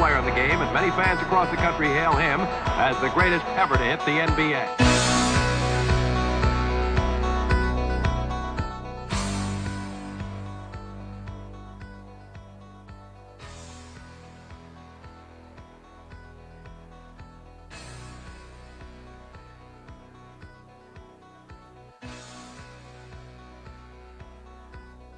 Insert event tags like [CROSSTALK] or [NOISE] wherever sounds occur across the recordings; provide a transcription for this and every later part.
player in the game, and many fans across the country hail him as the greatest ever to hit the NBA.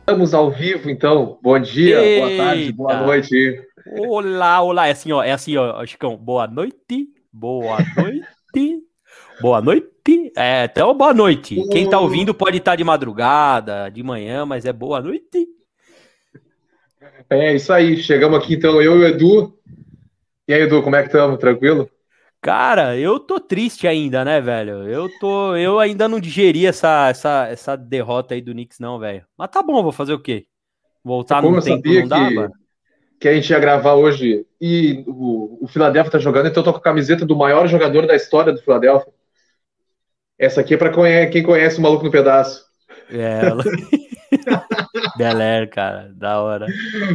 Estamos ao vivo, então. Bom dia, boa tarde, boa Eita. noite. Olá, olá. É assim, ó. É assim, ó, Chicão. Boa noite. Boa noite. boa noite. É, então, boa noite. Quem tá ouvindo pode estar de madrugada, de manhã, mas é boa noite. É isso aí, chegamos aqui então, eu e o Edu. E aí, Edu, como é que estamos? Tranquilo? Cara, eu tô triste ainda, né, velho? Eu tô, eu ainda não digeri essa, essa, essa derrota aí do Knicks, não, velho. Mas tá bom, vou fazer o quê? Voltar Como no tempo não dá, que- mano? Que a gente ia gravar hoje e o, o Philadelphia tá jogando, então eu tô com a camiseta do maior jogador da história do Philadelphia. Essa aqui é pra conhe- quem conhece o Maluco no Pedaço. É, ela... [LAUGHS] Bel cara, da hora.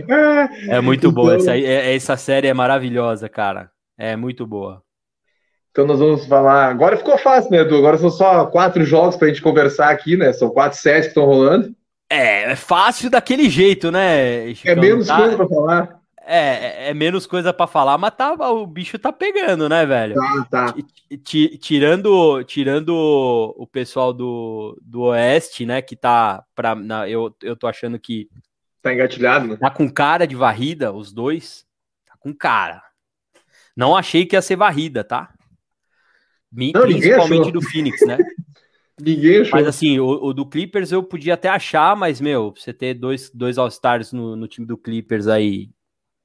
Ah, É muito boa. Então- Essa, é- essa série é maravilhosa, cara. É muito boa. Então nós vamos falar. Agora ficou fácil, né, Edu? Agora são só quatro jogos pra gente conversar aqui, né? São quatro sets que estão rolando. É, é fácil daquele jeito, né? É Chicão? menos Tá- coisa pra falar. É, é- é menos coisa pra falar, mas tá, o bicho tá pegando, né, velho? Tá, tá. Ti- ti- Tirando, tirando o pessoal do, do Oeste, né, que tá pra, na- eu, eu tô achando que Tá engatilhado, né? tá com cara de varrida, os dois, tá com cara. Não achei que ia ser varrida, tá? Não, Principalmente do Phoenix, né? [LAUGHS] Ninguém achou. Mas assim, o, o do Clippers eu podia até achar, mas, meu, você ter dois, dois All-Stars no, no time do Clippers aí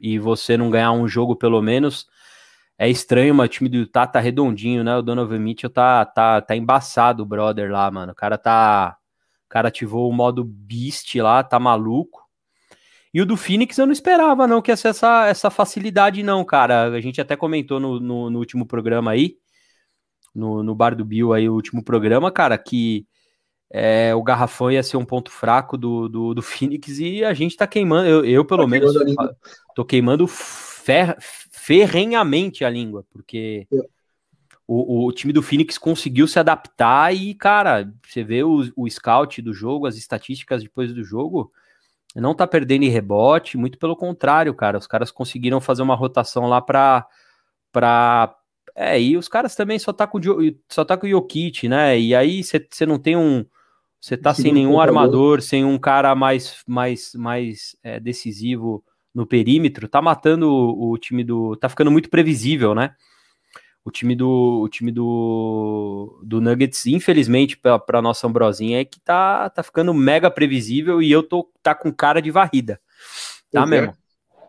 e você não ganhar um jogo pelo menos, é estranho, mas o time do Utah tá redondinho, né? O Donovan Mitchell tá, tá, tá embaçado, o brother lá, mano. O cara tá. O cara ativou o modo Beast lá, tá maluco. E o do Phoenix eu não esperava, não, que ia ser essa, essa facilidade, não, cara. A gente até comentou no, no, no último programa aí, no, no Bar do Bill aí, o último programa, cara, que é, o Garrafão ia ser um ponto fraco do, do, do [LAUGHS] Phoenix e a gente tá queimando, eu, eu pelo Tá menos, queimando tô queimando fer, ferrenhamente a língua, porque É. o, o time do Phoenix conseguiu se adaptar e, cara, você vê o, o scout do jogo, as estatísticas depois do jogo, não tá perdendo em rebote, muito pelo contrário, cara, os caras conseguiram fazer uma rotação lá pra, pra é, e os caras também só tá com, só tá com o Jokic, né? E aí você não tem um. Você tá sem nenhum armador, sem um cara mais, mais, mais é, decisivo no perímetro, tá matando o, o time do. Tá ficando muito previsível, né? O time do, o time do, do Nuggets, infelizmente, pra, pra nossa Ambrosinha, é que tá, tá ficando mega previsível e eu tô tá com cara de varrida. Tá é. mesmo.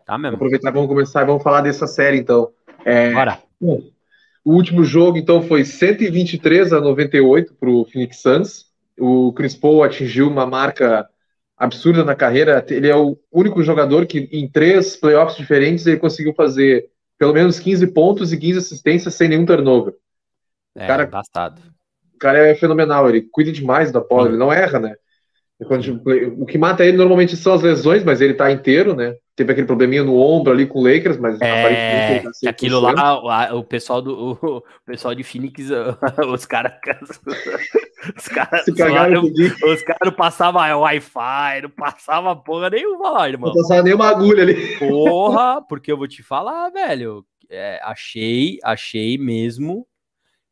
Tá Vamos mesmo. aproveitar, vamos começar e vamos falar dessa série, então. É, Bora. bom, o último jogo, então, foi 123 a 98 para o Phoenix Suns. O Chris Paul atingiu uma marca absurda na carreira. Ele é o único jogador que, em três playoffs diferentes, ele conseguiu fazer pelo menos 15 pontos e 15 assistências sem nenhum turnover. É, cara- bastado. O cara é fenomenal, ele cuida demais da bola, Sim. ele não erra, né? O que mata ele normalmente são as lesões, mas ele tá inteiro, né? Teve aquele probleminha no ombro ali com o Lakers, mas É, tá 100%. aquilo lá, o, o pessoal do [LAUGHS] o, pessoal de Phoenix, [LAUGHS] os caras [LAUGHS] os caras não passavam Wi-Fi, não passava porra nenhuma lá, irmão. Não passava nenhuma agulha ali. Porra, porque eu vou te falar, velho, é, achei, achei mesmo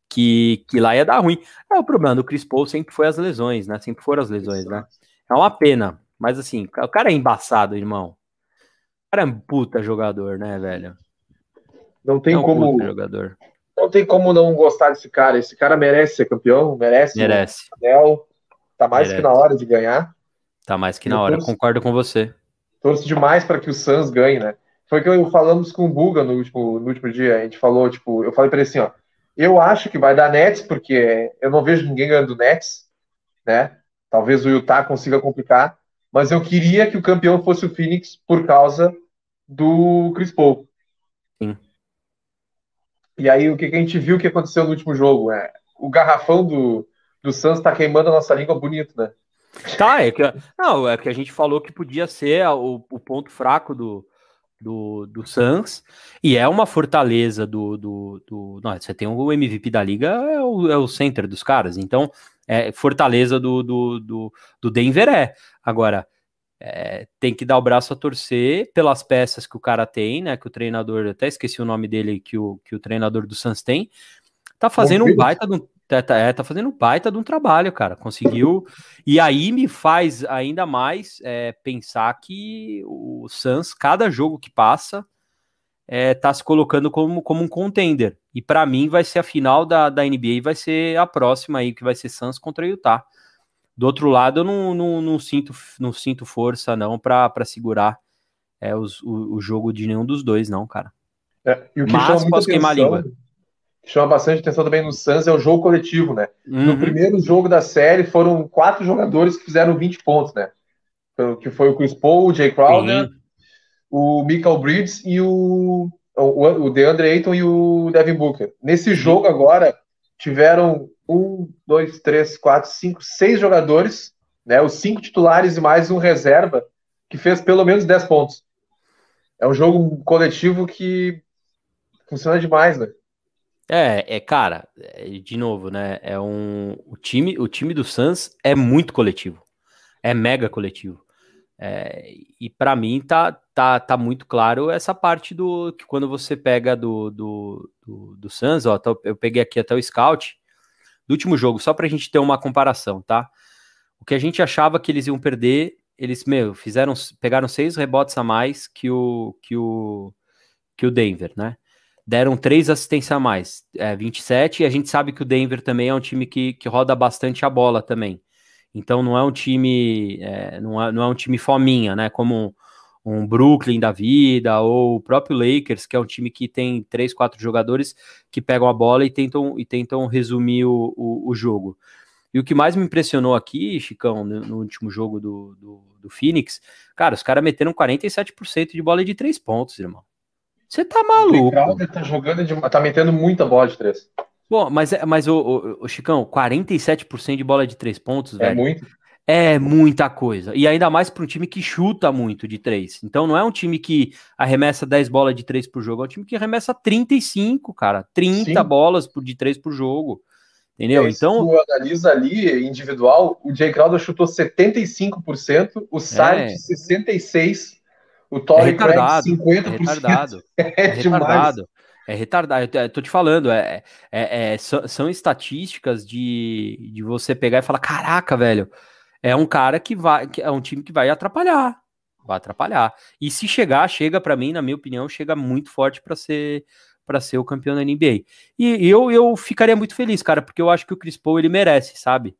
que, que lá ia dar ruim. É, o problema do Chris Paul sempre foi as lesões, né? Sempre foram as lesões, né? É uma pena, mas assim, o cara é embaçado, irmão. O cara é um puta jogador, né, velho? Não tem é um como, puta jogador. Não tem como não gostar desse cara. Esse cara merece ser campeão, merece, Merece. o anel. Tá mais Merece. que na hora de ganhar. Tá mais que Eu na hora, torço- concordo com você. Torço demais para que o Suns ganhe, né? Foi o que eu falamos com o Buga no último, no último dia. A gente falou, tipo, eu falei para ele assim, ó. Eu acho que vai dar Nets, porque eu não vejo ninguém ganhando do Nets, né? Talvez o Utah consiga complicar, mas eu queria que o campeão fosse o Phoenix por causa do Chris Paul. E aí, o que, que a gente viu que aconteceu no último jogo? É, o garrafão do, do Suns tá queimando a nossa língua bonito, né? Tá, é que, não, é que a gente falou que podia ser o, o ponto fraco do, do, do Suns, e é uma fortaleza do. do, do não, você tem o MVP da liga, é o, é o center dos caras, então é fortaleza do, do, do, do Denver é. Agora, é, tem que dar o braço a torcer pelas peças que o cara tem, né? Que o treinador, até esqueci o nome dele, que o, que o treinador do Suns tem, tá fazendo um baita de um, tá, tá, é, tá fazendo um baita de um trabalho, cara. Conseguiu. e aí me faz ainda mais é, pensar que o Suns, cada jogo que passa, é, tá se colocando como, como um contender. E para mim vai ser a final da, da NBA, vai ser a próxima aí, que vai ser Suns contra Utah. Do outro lado, eu não, não, não sinto, não sinto força, não, para segurar é, os, o, o, jogo de nenhum dos dois, não, cara. É, e o que Mas posso queimar a língua. Que chama bastante atenção também no Suns é o jogo coletivo, né? Uhum. No primeiro jogo da série foram quatro jogadores que fizeram 20 pontos, né? Que foi o Chris Paul, o Jay Crowder, Sim. o Michael Bridges e o, o, o DeAndre Ayton e o Devin Booker. Nesse jogo agora, tiveram um, dois, três, quatro, cinco, seis jogadores, né? Os cinco titulares e mais um reserva, que fez pelo menos 10 pontos. É um jogo coletivo que funciona demais, né? É, é, cara, é, de novo, né? É um o time, o time do Suns é muito coletivo, é mega coletivo. É, e para mim tá, tá, tá muito claro essa parte do que quando você pega do, do, do, do Suns, ó, eu peguei aqui até o scout, do último jogo, só para a gente ter uma comparação, tá? O que a gente achava que eles iam perder, eles, meu, fizeram, pegaram seis rebotes a mais que o, que o, que o Denver, né? Deram três assistências a mais, é, 27, e a gente sabe que o Denver também é um time que, que roda bastante a bola também. Então não é um time, é, não, é, não é um time fominha, né? Como um Brooklyn da vida, ou o próprio Lakers, que é um time que tem três, quatro jogadores que pegam a bola e tentam, e tentam resumir o, o, o jogo. E o que mais me impressionou aqui, Chicão, no, no último jogo do, do, do, Phoenix, cara, os caras meteram 47% de bola de três pontos, irmão. Você tá maluco. O tá jogando de, tá metendo muita bola de três. Bom, mas, é, mas o, o, o Chicão, 47% de bola de três pontos, é velho. É muito. É muita coisa. E ainda mais para um time que chuta muito de três. Então não é um time que arremessa 10 bolas de três por jogo, é um time que arremessa 35, cara. 30 Sim. bolas de três por jogo. Entendeu? então. Se tu analisa ali individual, o Jay Crowder chutou 75%, o Saric é. 66%, o Torrey é retardado, 50%. É retardado. É, é retardado. É retardado, eu tô te falando, é, é, é, são, estatísticas de, de você pegar e falar: caraca, velho, é um cara que vai, que é um time que vai atrapalhar, vai atrapalhar. E se chegar, chega para mim, na minha opinião, chega muito forte para ser para ser o campeão da NBA. E, eu, eu ficaria muito feliz, cara, porque eu acho que o Chris Paul ele merece, sabe?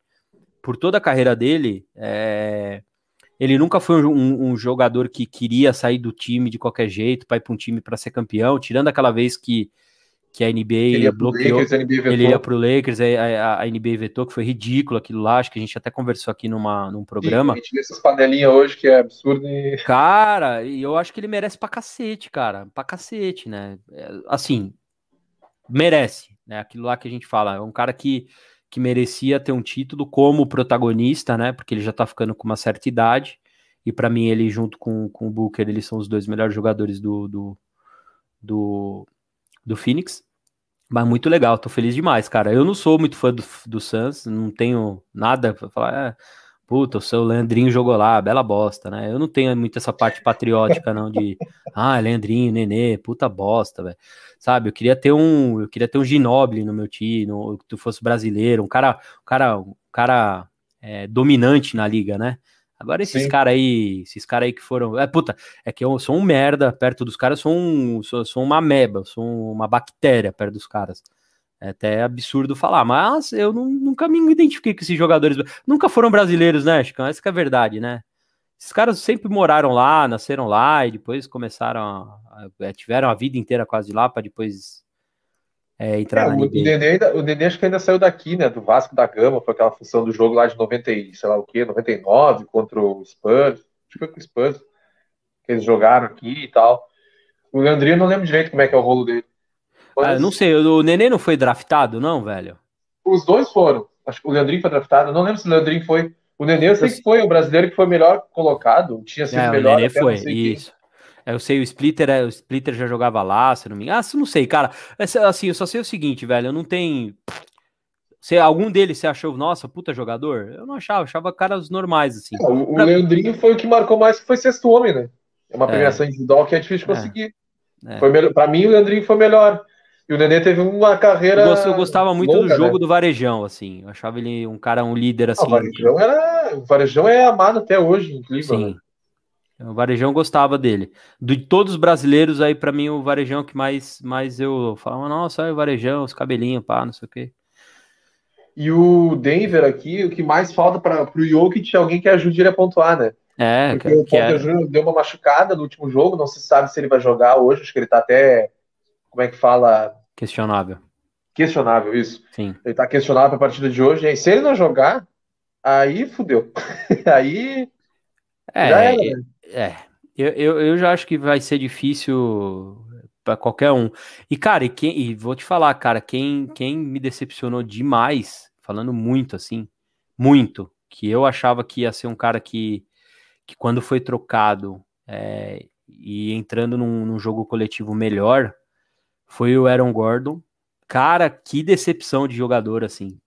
Por toda a carreira dele, é... ele nunca foi um, um, jogador que queria sair do time de qualquer jeito para ir para um time para ser campeão, tirando aquela vez que que a NBA ele bloqueou. Lakers, a NBA ele ia para o Lakers, a, a, a, NBA vetou, que foi ridículo aquilo lá. Acho que a gente até conversou aqui numa, num programa. Sim, a gente vê essas panelinhas hoje que é absurdo. E... Cara, e eu acho que ele merece pra cacete, cara. Pra cacete, né? É, assim, merece, né? Aquilo lá que a gente fala. É um cara que, que merecia ter um título como protagonista, né? Porque ele já tá ficando com uma certa idade. E para mim, ele junto com, com o Booker, eles são os dois melhores jogadores do, do, do do Phoenix. Mas muito legal, tô feliz demais, cara. Eu não sou muito fã do, do Suns, não tenho nada pra falar, é, puta, o seu Leandrinho jogou lá, bela bosta, né? Eu não tenho muito essa parte patriótica, não, de [LAUGHS] ah, Leandrinho, Nenê, puta bosta, velho. Sabe, eu queria ter um, eu queria ter um Ginobili no meu time, no, que tu fosse brasileiro, um cara, um cara, um cara é, dominante na liga, né? Agora esses caras aí, esses caras aí que foram. É, puta, é que eu sou um merda perto dos caras, sou, um, sou, sou uma meba, sou uma bactéria perto dos caras. É até absurdo falar, mas eu não, nunca me identifiquei com esses jogadores. Nunca foram brasileiros, né, Chico? Essa é a verdade, né? Esses caras sempre moraram lá, nasceram lá e depois começaram. A, a, tiveram a vida inteira quase lá para depois é, entrar é, na o, Nenê ainda, o Nenê acho que ainda saiu daqui, né? Do Vasco da Gama, foi aquela função do jogo lá de 90 e sei lá o que, 99 contra o Spurs. Acho que foi com o Spurs. Que eles jogaram aqui e tal. O Leandrinho não lembro direito como é que é o rolo dele. Mas... Ah, não sei, o Nenê não foi draftado, não, velho? Os dois foram. Acho que o Leandrinho foi draftado. Não lembro se o Leandrinho foi. O Nenê eu sei que foi o brasileiro que foi melhor colocado, tinha sido É, o melhor. Nenê até não foi, quem. É, Eu sei, o Splitter, é- o Splitter já jogava lá, se não me engano. Ah, não sei, cara. Essa- Assim, eu só sei o seguinte, velho, eu não tenho... Se algum deles você achou, nossa, puta jogador? Eu não achava, achava caras normais, assim. Ah, O, o Pra- Leandrinho foi o que marcou mais, que foi sexto homem, né? É uma É. premiação individual que é difícil de É. conseguir. É. Foi melhor, pra mim, o Leandrinho foi melhor. E o Nenê teve uma carreira. Eu, gost- eu gostava muito longa, do jogo né? do Varejão, assim. Eu achava ele um cara, um líder, Ah, assim. o Varejão era. O Varejão é amado até hoje Cleveland. Sim. O Varejão gostava dele. De todos os brasileiros aí, pra mim, o Varejão que mais, mais eu falava, nossa, olha o Varejão, os cabelinhos, pá, não sei o quê. E o Denver aqui, o que mais falta para o Jokic é alguém que ajude ele a pontuar, né? É, Porque que, o Porter é, deu uma machucada no último jogo, não se sabe se ele vai jogar hoje, acho que ele tá até, como é que fala, questionável. questionável isso. Sim. Ele tá questionável pra partida de hoje, e se ele não jogar, aí fudeu. [LAUGHS] aí É, já era, né? É. Eu, eu, eu já acho que vai ser difícil pra qualquer um. E, cara, e, quem, e vou te falar, cara, quem, quem me decepcionou demais, falando muito assim, muito, que eu achava que ia ser um cara que, que quando foi trocado é, e entrando num, num jogo coletivo melhor, foi o Aaron Gordon. Cara, que decepção de jogador, assim.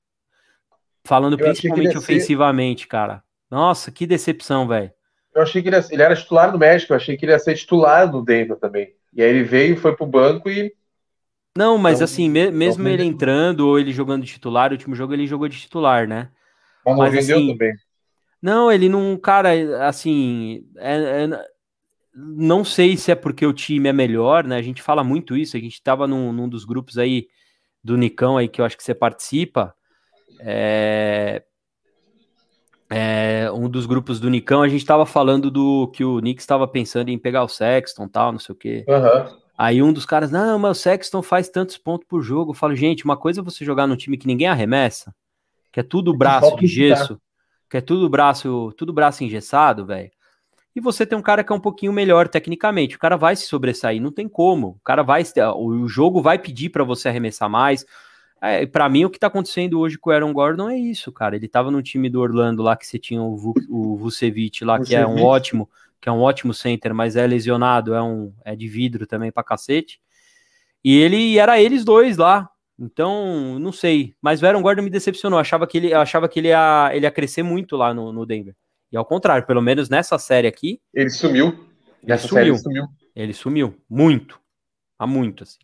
Falando Eu principalmente ia ser- ofensivamente, cara. Nossa, que decepção, velho. Eu achei que ele, ia- ele era titular no México, eu achei que ele ia ser titular no Denver também. E aí ele veio, foi pro banco e Não, mas Não- assim, me- mesmo não ele entrando ou ele jogando de titular, o último jogo ele jogou de titular, né? mas não Mas, rendeu assim, também. Não, ele não, cara, assim, é- é- não sei se é porque o time é melhor, né? A gente fala muito isso, a gente tava num, num dos grupos aí do Nicão aí que eu acho que você participa. É, é, um dos grupos do Nicão, a gente tava falando do que o Knicks estava pensando em pegar o Sexton, tal, não sei o quê. Aham. Aí um dos caras, não, mas o Sexton faz tantos pontos por jogo. Eu falo, gente, uma coisa é você jogar num time que ninguém arremessa, que é tudo braço de gesso, que é tudo braço, tudo braço engessado, velho. E você tem um cara que é um pouquinho melhor tecnicamente, o cara vai se sobressair, não tem como. O cara vai, o jogo vai pedir para você arremessar mais. É, para mim, o que tá acontecendo hoje com o Aaron Gordon é isso, cara. Ele tava no time do Orlando lá que você tinha o, Vu, o Vucevic lá, que é um Vucevic. ótimo, que é um ótimo center, mas é lesionado, é um é de vidro também pra cacete. E ele era eles dois lá. Então, não sei. Mas o Aaron Gordon me decepcionou. Eu achava que ele, achava que ele ia, ele ia crescer muito lá no, no Denver. E ao contrário, pelo menos nessa série aqui, Ele sumiu. ele Nessa sumiu. série ele sumiu. Ele sumiu. Muito. Há muito, assim.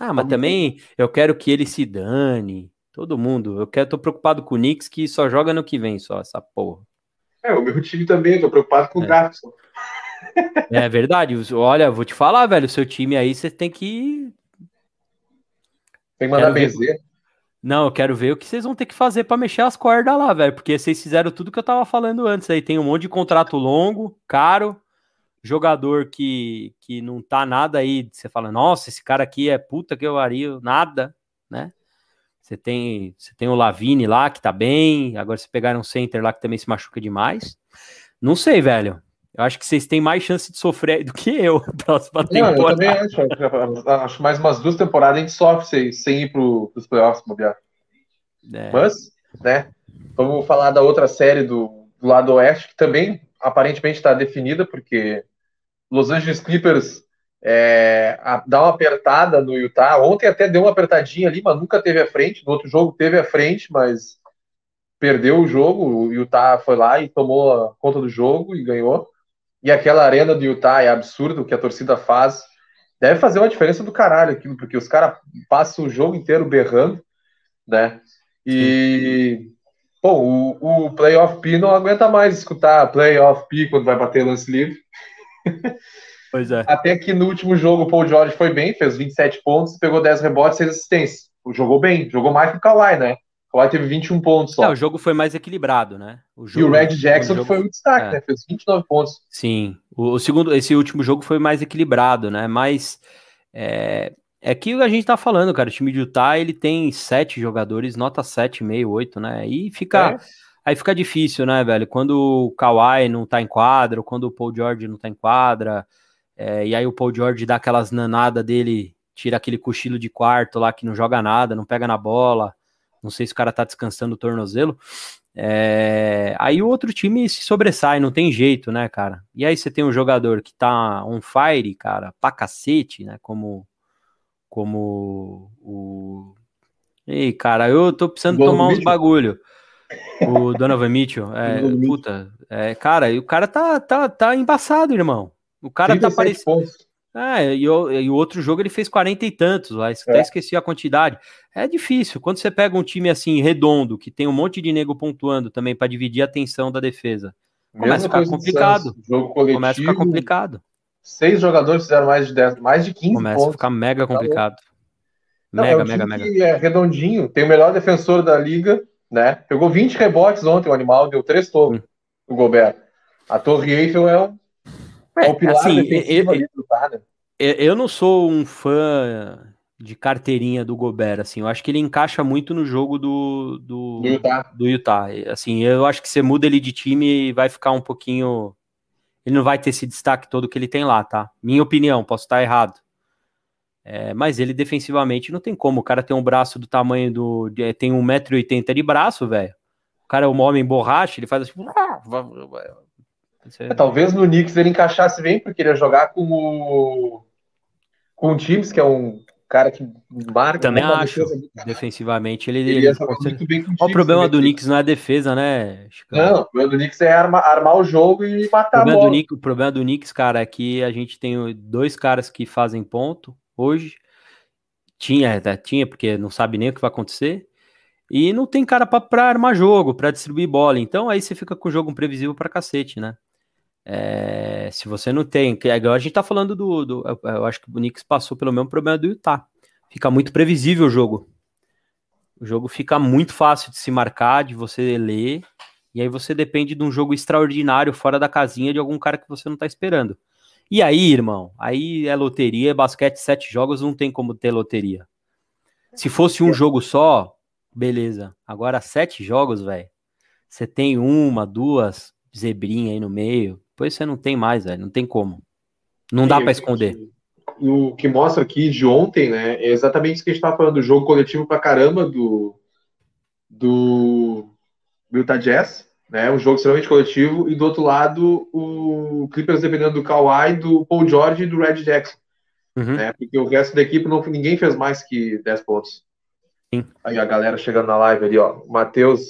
Ah, mas também eu quero que ele se dane. Todo mundo. Eu quero, tô preocupado com o Knicks que só joga no que vem, só essa porra. É, o meu time também, tô preocupado com o É. draft. É verdade. Olha, vou te falar, velho. O seu time aí, você tem que. Tem que mandar benzer. Não, eu quero ver o que vocês vão ter que fazer pra mexer as cordas lá, velho. Porque vocês fizeram tudo que eu tava falando antes aí. Tem um monte de contrato longo, caro, jogador que, que não tá nada aí. Você fala, nossa, esse cara aqui é puta que eu vario, nada, né? Você tem, você tem o Lavine lá que tá bem. Agora você pegaram um center lá que também se machuca demais. Não sei, velho. Eu acho que vocês têm mais chance de sofrer do que eu próxima Não, eu temporada. também acho. Acho mais umas duas temporadas a gente sofre sem, sem ir pro, pros playoffs, bobear. É. Mas, né? Vamos falar da outra série do, do lado oeste, que também aparentemente está definida, porque Los Angeles Clippers é, a- dá uma apertada no Utah. Ontem até deu uma apertadinha ali, mas nunca teve a frente. No outro jogo teve a frente, mas perdeu o jogo. O Utah foi lá e tomou conta do jogo e ganhou. E aquela arena do Utah é absurdo o que a torcida faz. Deve fazer uma diferença do caralho aquilo, porque os caras passam o jogo inteiro berrando, né? E, pô, o, o Playoff P não aguenta mais escutar Playoff P quando vai bater lance livre. [LAUGHS] Pois é. Até que no último jogo o Paul George foi bem, fez 27 pontos, pegou 10 rebotes, 6 assistências. Jogou bem, jogou mais que o Kawhi, né? O Kawhi teve 21 pontos só. É, o jogo foi mais equilibrado, né? e jogo- o Red Jackson o jogo- foi o destaque, é. né? Fez 29 pontos. Sim, o, o segundo, esse último jogo foi mais equilibrado, né? Mas é, é que a gente tá falando, cara. O time de Utah ele tem sete jogadores, nota 7,5, 8, né? E fica. É. Aí fica difícil, né, velho? Quando o Kawhi não tá em quadra, quando o Paul George não tá em quadra, é, e aí o Paul George dá aquelas nanadas dele, tira aquele cochilo de quarto lá que não joga nada, não pega na bola, Não sei se o cara tá descansando o tornozelo. É, aí o outro time se sobressai, não tem jeito, né, cara? E aí você tem um jogador que tá on fire, cara, pra cacete, né? Como, como o. Ei, cara, eu tô precisando Donovan tomar uns bagulho. O Donovan Mitchell, é, puta, é, cara, e o cara tá, tá, tá embaçado, irmão. O cara tá 37 parecendo. pontos. É, e o, e o outro jogo ele fez 40 e tantos lá, até É. esqueci a quantidade. É difícil. Quando você pega um time assim, redondo, que tem um monte de nego pontuando também para dividir a atenção da defesa, Começa a ficar complicado. Jogo coletivo. começa a ficar complicado. Seis jogadores fizeram mais de 10, mais de 15 Começa a pontos. ficar mega complicado. Não, Mega, é um mega, mega. é redondinho, tem o melhor defensor da liga, né? Pegou 20 rebotes ontem, o animal deu três tocos, Hum. o Gobert. A Torre Eiffel é um, é, o pilar assim, defensivo e- ali do tá, né? Eu eu não sou um fã de carteirinha do Gobert, assim, eu acho que ele encaixa muito no jogo do, do, Do Utah. do Utah. Assim, eu acho que você muda ele de time e vai ficar um pouquinho. Ele não vai ter esse destaque todo que ele tem lá, tá? Minha opinião, posso estar errado. É, mas ele defensivamente não tem como. O cara tem um braço do tamanho do. de- Tem 1,80m de braço, velho. O cara é um homem borracha, ele faz assim. Você- É, talvez no Knicks ele encaixasse bem, porque ele ia jogar com o. Com o Tibbs, que é um cara que marca. Também acho. defesa Defensivamente, ele. Ele ele- muito bem com o o problema do também. Knicks não é a defesa, né, Chicão? Não, o problema do Knicks é arma- armar o jogo e O matar a problema, do bola. Knicks, o problema do Knicks, cara, é que a gente tem dois caras que fazem ponto hoje. Tinha, até tinha, porque não sabe nem o que vai acontecer. E não tem cara pra armar jogo, pra distribuir bola. Então aí você fica com o jogo imprevisível pra cacete, né? É, se você não tem. Agora a gente tá falando do, do. eu- Eu acho que o Knicks passou pelo mesmo problema do Utah. Fica muito previsível o jogo. O jogo fica muito fácil de se marcar, de você ler. E aí você depende de um jogo extraordinário fora da casinha de algum cara que você não tá esperando. E aí, irmão, aí é loteria, é basquete, sete jogos, não tem como ter loteria. Se fosse um jogo só, beleza. Agora, sete jogos, velho. Você tem uma, duas zebrinha aí no meio. Depois você não tem mais, velho. Não tem como. Não dá E pra o esconder. que- O que mostra aqui de ontem, né? É exatamente isso que a gente estava falando, do jogo coletivo pra caramba do, do, do Utah Jazz, né? Um jogo extremamente coletivo, e do outro lado, o Clippers dependendo do Kawhi, do Paul George e do Red Jackson, Uhum. né? Porque o resto da equipe não, ninguém fez mais que 10 pontos. Sim. Aí a galera chegando na live ali, ó. O Matheus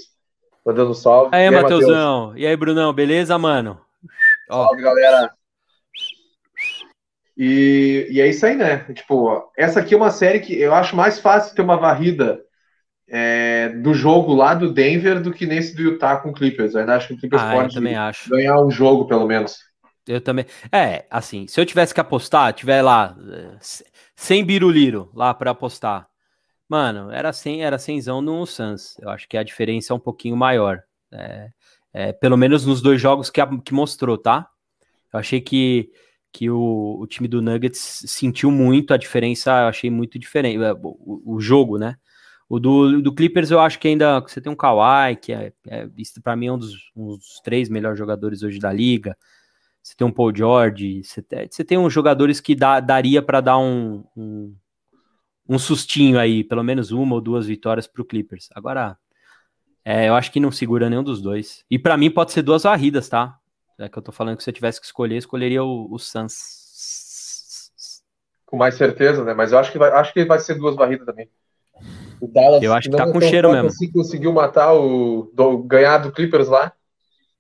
mandando um salve. Aí, E Matheus? Matheusão. E aí, Brunão, beleza, mano? Ó, Salve, galera. E, e é isso aí, né? Tipo, ó, essa aqui é uma série que eu acho mais fácil ter uma varrida é, do jogo lá do Denver do que nesse do Utah com o Clippers. Eu ainda acho que o Clippers ah, pode ganhar um jogo, pelo menos. Eu também. É, assim, se eu tivesse que apostar, tiver lá c- 100 biruliro lá pra apostar. Mano, era 100, era 100zão no Suns. Eu acho que a diferença é um pouquinho maior. É, é, pelo menos nos dois jogos que, a- que mostrou, tá? Eu achei que, que o, o time do Nuggets sentiu muito a diferença, eu achei muito diferente. é, O, o jogo, né? O do, do Clippers eu acho que ainda você tem um Kawhi, que é, é para mim é um dos, um dos três melhores jogadores hoje da liga. Você tem um Paul George, você tem, você tem uns jogadores que dá, daria para dar um, um, um sustinho aí, pelo menos uma ou duas vitórias para o Clippers. Agora, é, eu acho que não segura nenhum dos dois. E para mim pode ser duas varridas, tá? É que eu tô falando que se eu tivesse que escolher, escolheria o, o Suns. Com mais certeza, né? Mas eu acho que vai, acho que vai ser duas varridas também. O Dallas Eu acho que tá é com cheiro mesmo. Assim, conseguiu matar o. do- ganhar do Clippers lá.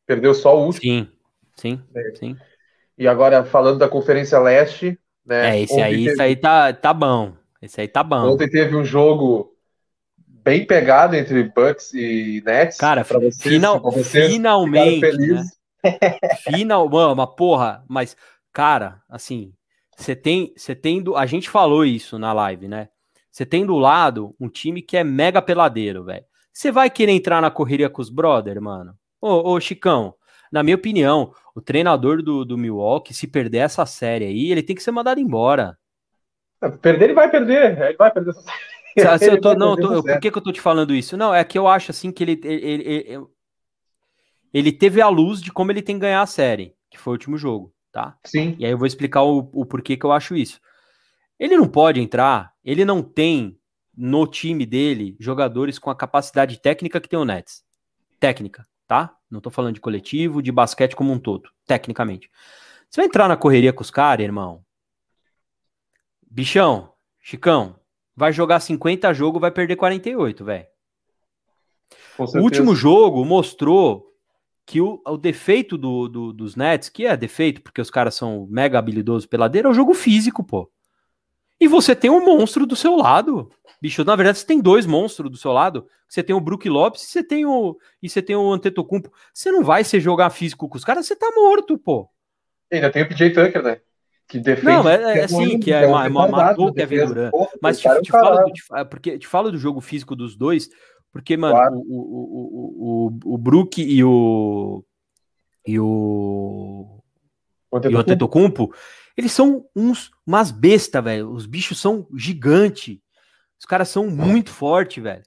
Perdeu só o último. Sim, sim, É. sim. E agora, falando da Conferência Leste, né? É, esse aí, teve- esse aí tá, tá bom. Esse aí tá bom. Ontem teve um jogo bem pegado entre Bucks e Nets. Cara, pra vocês, final- pra vocês finalmente, né? [LAUGHS] Final, mano, mas porra, mas, cara, assim, você tem, você tem do, a gente falou isso na live, né? Você tem do lado um time que é mega peladeiro, velho. Você vai querer entrar na correria com os brother, mano? Ô, ô, Chicão, na minha opinião, o treinador do, do Milwaukee, se perder essa série aí, ele tem que ser mandado embora. Perder, ele vai perder. Ele vai perder essa Sa- se [LAUGHS] eu tô- não, tô- por série. que, que eu tô te falando isso? Não, é que eu acho assim que ele, ele, ele, ele- ele teve a luz de como ele tem que ganhar a série, que foi o último jogo, tá? Sim. E aí eu vou explicar o, o porquê que eu acho isso. Ele não pode entrar, ele não tem no time dele jogadores com a capacidade técnica que tem o Nets. Técnica, tá? Não tô falando de coletivo, de basquete como um todo, tecnicamente. Você vai entrar na correria com os caras, irmão? Bichão, Chicão, vai jogar 50 jogos, vai perder 48, velho. O último jogo mostrou que o, o defeito do, do, dos Nets, que é defeito porque os caras são mega habilidosos peladeiro, é o jogo físico, pô. E você tem um monstro do seu lado. Bicho, na verdade, você tem dois monstros do seu lado. Você tem o Brook Lopes e você tem o, e você tem o Antetokounmpo. Você não vai se jogar físico com os caras, você tá morto, pô. E ainda tem o PJ Tucker, né? Que defende. Não, é, é sim, que é, uma, uma, matou o Kevin Durant. Mas te, te, falo, te, porque, te falo do jogo físico dos dois, porque, mano, claro. o, o, o, o, Brook e o. E o. E o Antetokounmpo eles são uns umas bestas, velho. Os bichos são gigante. Os caras são muito fortes, velho.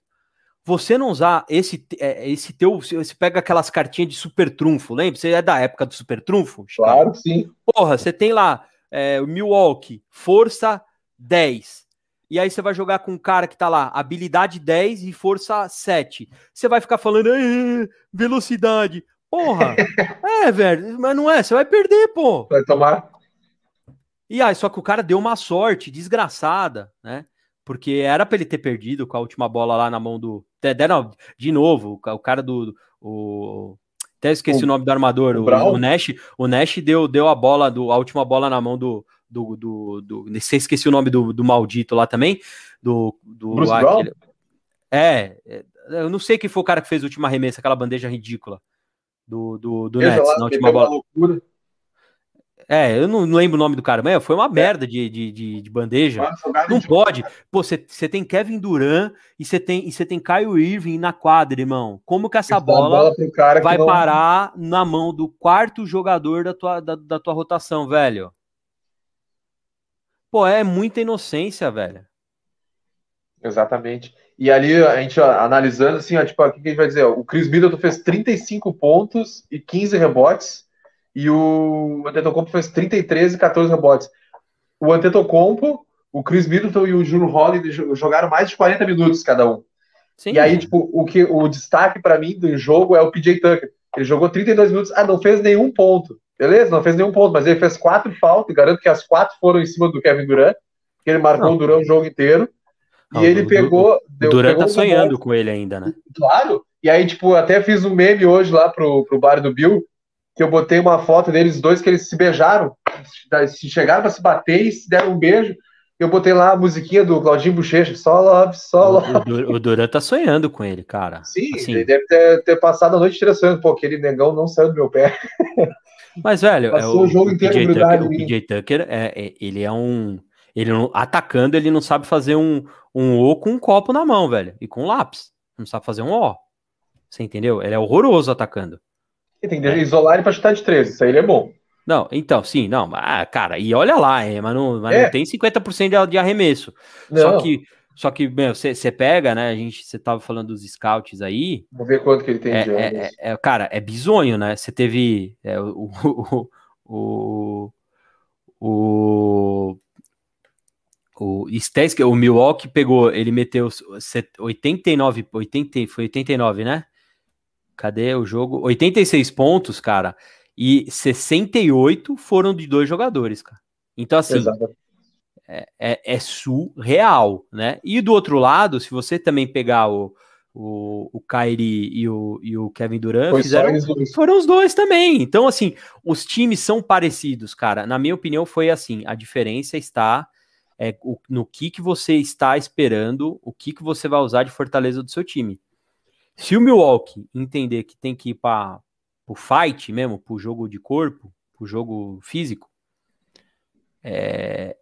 Você não usar esse, é, esse teu. Você pega aquelas cartinhas de super trunfo, lembra? Você é da época do super trunfo? Claro, sim. Porra, você tem lá é, o Milwaukee, força 10. E aí você vai jogar com um cara que tá lá, habilidade 10 e força 7. Você vai ficar falando, velocidade. Porra! [LAUGHS] é, velho, mas não é, você vai perder, pô. Vai tomar. E aí, só que o cara deu uma sorte desgraçada, né? Porque era para ele ter perdido com a última bola lá na mão do. De novo, o cara do. O, até esqueci o, o nome do armador, o, o, o, Nash. O Nash deu, deu a bola, do, a última bola na mão do. do, do, do sei, esqueci o nome do, do maldito lá também. Do. do Bruce aquele, é, é, eu não sei quem foi o cara que fez a última remessa, aquela bandeja ridícula do, do, do Nets lá, na última bola. Loucura. É, eu não lembro o nome do cara, mas foi uma é. merda de, de, de, de bandeja. Não pode. Pô, você tem Kevin Durant e você tem, e tem Kyle Irving na quadra, irmão. Como que essa bola, bola vai não... parar na mão do quarto jogador da tua, da, da tua rotação, velho? Pô, é muita inocência, velho. Exatamente. E ali, a gente ó, analisando assim, ó, tipo, o que, que a gente vai dizer? Ó, o Chris Middleton fez 35 pontos e 15 rebotes e o Antetokounmpo fez 33 e 14 rebotes. O Antetokounmpo, o Chris Middleton e o Júlio Holiday jogaram mais de 40 minutos cada um. Sim, e aí, tipo, o, que, o destaque para mim do jogo é o PJ Tucker. Ele jogou 32 minutos, ah, não fez nenhum ponto. Beleza, não fez nenhum ponto, mas ele fez quatro faltas, garanto que as quatro foram em cima do Kevin Durant, que ele marcou não. o Durant o jogo inteiro. Não, e ele o, pegou. O, deu, Durant pegou tá sonhando com ele ainda, né? Claro. E aí, tipo, até fiz um meme hoje lá pro, pro bar do Bill, que eu botei uma foto deles dois que eles se beijaram, se chegaram para se bater e se deram um beijo. Eu botei lá a musiquinha do Claudinho Bochecha, só love, só love. O, o Duran tá sonhando com ele, cara. Sim, assim. ele deve ter, ter passado a noite inteira sonhando, pô, aquele negão não saiu do meu pé. [LAUGHS] Mas, velho, é, o, o, jogo inteiro PJ Tucker, o PJ Tucker, é, é, ele é um. Ele não, atacando, ele não sabe fazer um, um O com um copo na mão, velho. E com um lápis. Não sabe fazer um O. Você entendeu? Ele é horroroso atacando. E tem que é. isolar ele para chutar de 13, isso aí ele é bom. Não, então, sim, não, ah, cara, e olha lá, é, mas, não, mas é. não tem 50% de, de arremesso. Não. Só que, só que, meu, você pega, né, a gente, você tava falando dos scouts aí. Vamos ver quanto que ele tem é, de é, é, Cara, é bizonho, né, você teve é, o, [LAUGHS] o, o, o, o Stesky, o Milwaukee pegou, ele meteu 89, 80, foi 89, né? Cadê o jogo? 86 pontos, cara, e 68 foram de dois jogadores, cara. Então, assim, é, é, é, surreal, né? E do outro lado, se você também pegar o, o, o Kyrie e o, e o Kevin Durant, Foi fizeram, foram os dois também. Então, assim, os times são parecidos, cara. Na minha opinião, foi assim: a diferença está é, o, no que, que você está esperando, o que, que você vai usar de fortaleza do seu time. Se o Milwaukee entender que tem que ir para o fight mesmo, para o jogo de corpo, para o jogo físico, é,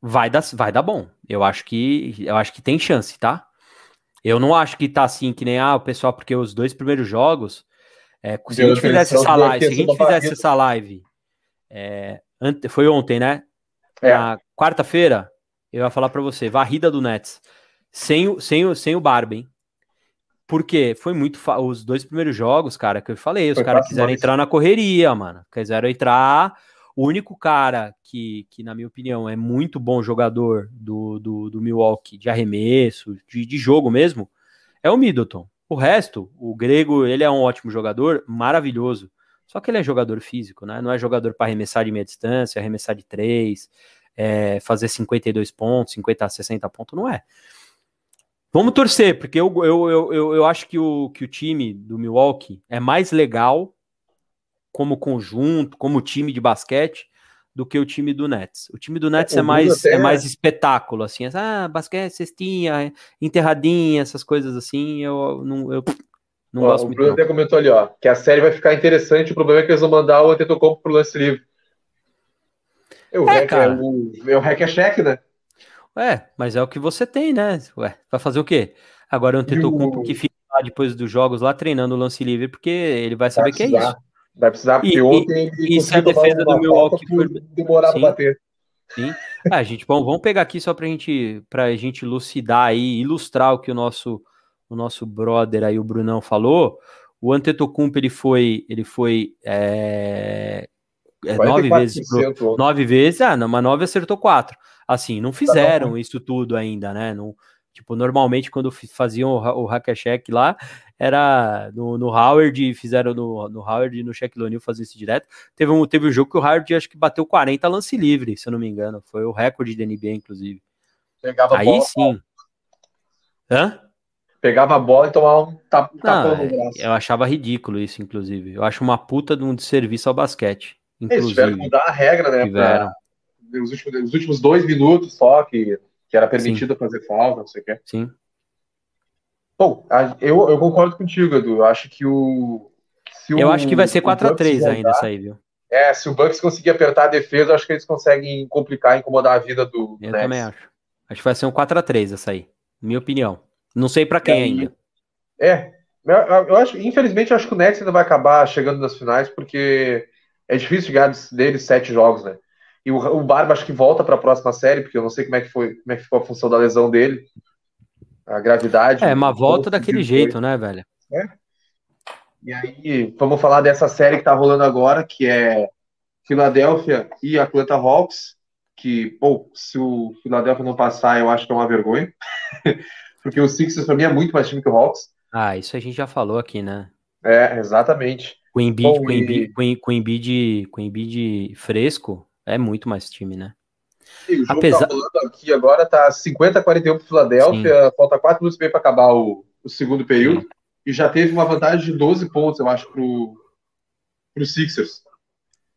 vai, dar, vai dar bom. Eu acho que eu acho que tem chance, tá? Eu não acho que tá assim que nem ah, o pessoal, porque os dois primeiros jogos, é, se a gente fizesse essa live, se a gente fizesse essa live, é, foi ontem, né? É. Na quarta-feira, eu ia falar para você, varrida do Nets, sem o, sem o, sem o Barbie, hein? Porque foi muito. Fa... Os dois primeiros jogos, cara, que eu falei, os caras quiseram entrar na correria, mano. Quiseram entrar. O único cara que, que, na minha opinião, é muito bom jogador do, do, do Milwaukee, de arremesso, de, de jogo mesmo, é o Middleton. O resto, o Grego, ele é um ótimo jogador, maravilhoso. Só que ele é jogador físico, né? Não é jogador para arremessar de meia distância, arremessar de três, é, fazer 52 pontos, 50 60 pontos, não é. Vamos torcer, porque eu, eu, eu, eu, eu acho que o, que o time do Milwaukee é mais legal como conjunto, como time de basquete, do que o time do Nets. O time do Nets é, é mais, é mais espetáculo, assim, ah, basquete, cestinha, enterradinha, essas coisas assim, eu não, eu não ó, gosto o muito. O Bruno até comentou ali, ó, que a série vai ficar interessante, o problema é que eles vão mandar o Antetokounmpo pro lance livre. É, o, é, hack, é, o, é o hack é cheque, né? É, mas é o que você tem, né? Ué, vai fazer o quê? Agora o Antetokounmpo o... que fica lá depois dos jogos lá treinando o lance livre, porque ele vai saber vai que é isso. Vai precisar, porque e, ontem ele e se a defesa do Milwaukee for... demorar para bater. Sim. Ah, gente, bom, vamos pegar aqui só para gente, a gente lucidar aí, ilustrar o que o nosso, o nosso brother aí, o Brunão, falou. O Antetokounmpo, ele foi, ele foi é, é, nove vezes, pro, nove vezes, ah, não, mas nove acertou quatro. Assim, não fizeram tá isso tudo ainda, né? Não, tipo, normalmente quando faziam o, o hacker check lá, era no, no Howard, fizeram no, no Howard e no Shaquille O'Neal fazer isso direto. Teve um, teve um jogo que o Howard acho que bateu 40 lance livre, se eu não me engano. Foi o recorde da NBA, inclusive. Pegava Aí bola, sim. Hã? Pegava a bola e tomava um tap, tapão no braço. Eu achava ridículo isso, inclusive. Eu acho uma puta de um desserviço ao basquete. Inclusive. Eles tiveram que mudar a regra, né? Tiveram. Pra, os, últimos, os últimos dois minutos só que, que era permitido sim. fazer falta, não sei o quê. Sim. Bom, eu, eu concordo contigo, Edu. Eu acho que o. eu acho que vai ser 4x3 ainda isso aí, viu? É, se o Bucks conseguir apertar a defesa, acho que eles conseguem complicar, incomodar a vida do. Eu Nets. também acho. Acho que vai ser um 4x3 essa aí. Minha opinião. Não sei para quem aí, ainda. É. Eu acho, infelizmente, eu acho que o Nets ainda vai acabar chegando nas finais, porque é difícil ganhar deles sete jogos, né? E o, o Barba acho que volta para a próxima série, porque eu não sei como é que foi, como é que ficou a função da lesão dele a gravidade. É, uma volta daquele jeito, né, velho? É. E aí, vamos falar dessa série que tá rolando agora, que é Filadélfia e Atlanta Hawks, que, pô, se o Philadelphia não passar, eu acho que é uma vergonha. [LAUGHS] Porque o Sixers, pra mim, é muito mais time que o Hawks. Ah, isso a gente já falou aqui, né? É, exatamente. Com o Embiid, com, Embiid, e... com, Embiid, com Embiid fresco, é muito mais time, né? o jogo Apesar... tá rolando aqui agora, tá 50 a 41 pro Filadélfia, falta 4 minutos e meio para acabar o, o, segundo período, Sim. e já teve uma vantagem de 12 pontos, eu acho, pro, pro Sixers.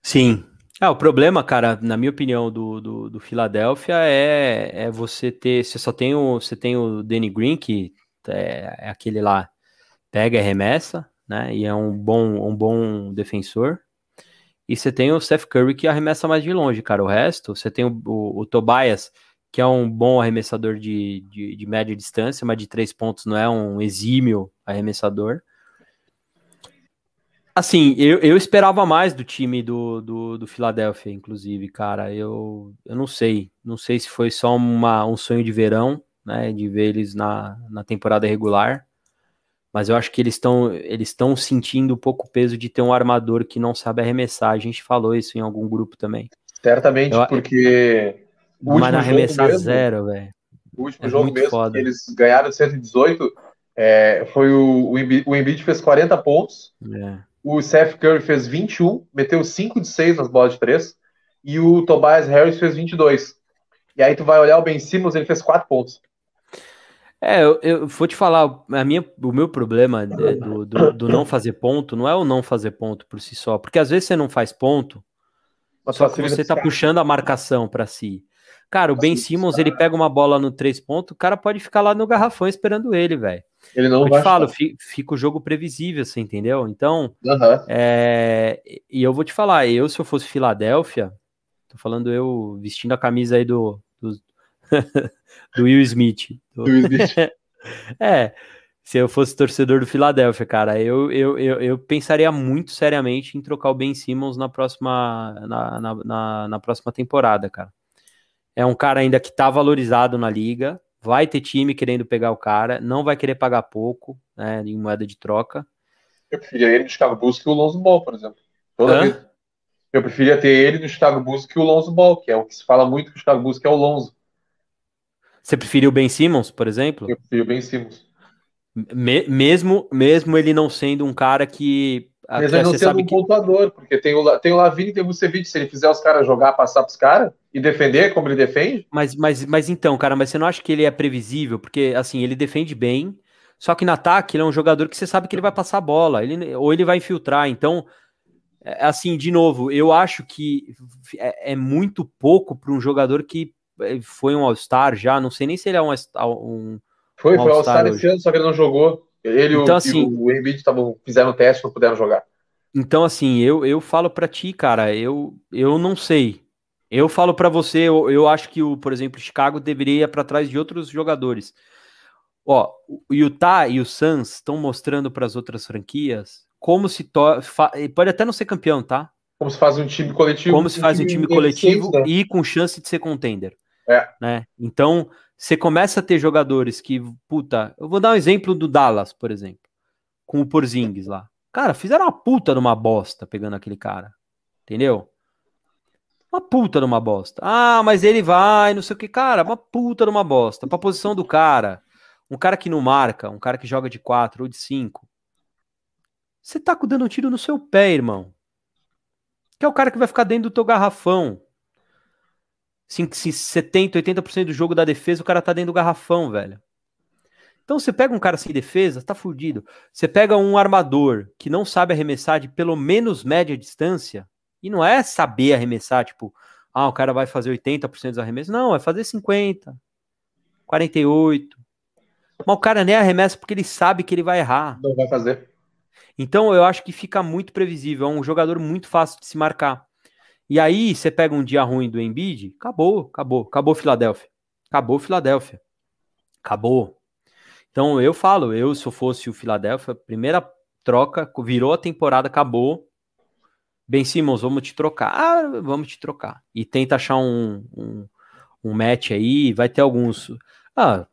Sim. Ah, o problema, cara, na minha opinião, do, do, do Philadelphia é, é você ter. Você só tem o. Você tem o Danny Green, que é, é aquele lá, pega e remessa, né? E é um bom, um bom defensor. E você tem o Seth Curry que arremessa mais de longe, cara. O resto, você tem o, o, o Tobias, que é um bom arremessador de, de, de, média distância, mas de três pontos não é um exímio arremessador. Assim, eu, eu esperava mais do time do, do, do Philadelphia, inclusive, cara. Eu, eu não sei. Não sei se foi só uma, um sonho de verão, né? De ver eles na, na temporada regular mas eu acho que eles estão eles estão sentindo um pouco o peso de ter um armador que não sabe arremessar. A gente falou isso em algum grupo também. Certamente, eu, porque. O mas arremessar mesmo, zero, velho. O último é jogo mesmo, foda. eles ganharam 118, é, foi o, o, Embiid, o Embiid fez 40 pontos, é. o Seth Curry fez 21, meteu 5 de 6 nas bolas de 3, e o Tobias Harris fez 22. E aí tu vai olhar o Ben Simmons, ele fez 4 pontos. É, eu, eu, vou te falar, a minha, o meu problema né, do, do, do, não fazer ponto não é o não fazer ponto por si só, porque às vezes você não faz ponto, Mas só que você tá puxando a marcação para si. Cara, o Ben Simmons, ele pega uma bola no três pontos, o cara pode ficar lá no garrafão esperando ele, velho. Ele não eu vai. te falo, fica, fica, o jogo previsível, você entendeu? Então, uhum. é, e eu vou te falar, eu se eu fosse Filadélfia, tô falando eu vestindo a camisa aí do, do [LAUGHS] do Will Smith. Do... Will Smith. [LAUGHS] é, se eu fosse torcedor do Philadelphia, cara, eu, eu, eu, eu, pensaria muito seriamente em trocar o Ben Simmons na próxima, na, na, na, na próxima temporada, cara. É um cara ainda que tá valorizado na liga, vai ter time querendo pegar o cara, não vai querer pagar pouco, né, em moeda de troca. Eu preferia ele de Chicago Bulls que o Lonzo Ball, por exemplo. Toda vez, Eu preferia ter ele no Chicago Bulls que o Lonzo Ball, que é o que se fala muito que o Chicago Bulls que é o Lonzo. Você preferiu o Ben Simmons, por exemplo? Eu prefiro o Ben Simmons. Me- mesmo, mesmo ele não sendo um cara que. Mas ele não sendo um que. pontuador, porque tem o, tem o Lavine e tem o Vucevic. Se ele fizer os caras jogar, passar pros caras e defender como ele defende, Mas, mas, mas então, cara, mas você não acha que ele é previsível? Porque, assim, ele defende bem, só que no ataque ele é um jogador que você sabe que ele vai passar a bola, ele, ou ele vai infiltrar. Então, é, assim, de novo, eu acho que é, é muito pouco para um jogador que foi um All-Star já, não sei nem se ele é um, All-Star- um foi, Um foi All-Star esse ano, só que ele não jogou. Ele o- Então, e assim- o Embiid tavam, fizeram o teste, não puderam jogar. Então, assim, eu, eu falo pra ti, cara, eu, eu não sei. Eu falo pra você, eu, eu acho que o, por exemplo, Chicago deveria ir pra trás de outros jogadores. Ó, o Utah e o Suns estão mostrando para as outras franquias como se pode até não ser campeão, tá? Como se faz um time coletivo. Como se faz um time coletivo né? e com chance de ser contender. É. Né? Então, você começa a ter jogadores que, puta, eu vou dar um exemplo do Dallas, por exemplo, com o Porzingis lá. Cara, fizeram uma puta numa bosta pegando aquele cara. Entendeu? Uma puta numa bosta. Ah, mas ele vai, não sei o que. Cara, uma puta numa bosta. Pra posição do cara. Um cara que não marca, um cara que joga de 4 ou de 5. Você tá dando um tiro no seu pé, irmão. Que é o cara que vai ficar dentro do teu garrafão. Se, se 70, 80% do jogo da defesa, o cara tá dentro do garrafão, velho. Então você pega um cara sem defesa, tá fudido. Você pega um armador que não sabe arremessar de pelo menos média distância, e não é saber arremessar, tipo, ah, o cara vai fazer 80% dos arremessos. Não, é fazer 50, 48. Mas o cara nem arremessa porque ele sabe que ele vai errar. Não vai fazer. Então eu acho que fica muito previsível. É um jogador muito fácil de se marcar. E aí você pega um dia ruim do Embiid, acabou, acabou, acabou Filadélfia. Acabou Filadélfia. Acabou. Então eu falo, eu se eu fosse o Filadélfia, primeira troca, virou a temporada, acabou. Ben Simmons, vamos te trocar. Ah, vamos te trocar. E tenta achar um, um, um match aí, vai ter alguns. Ah,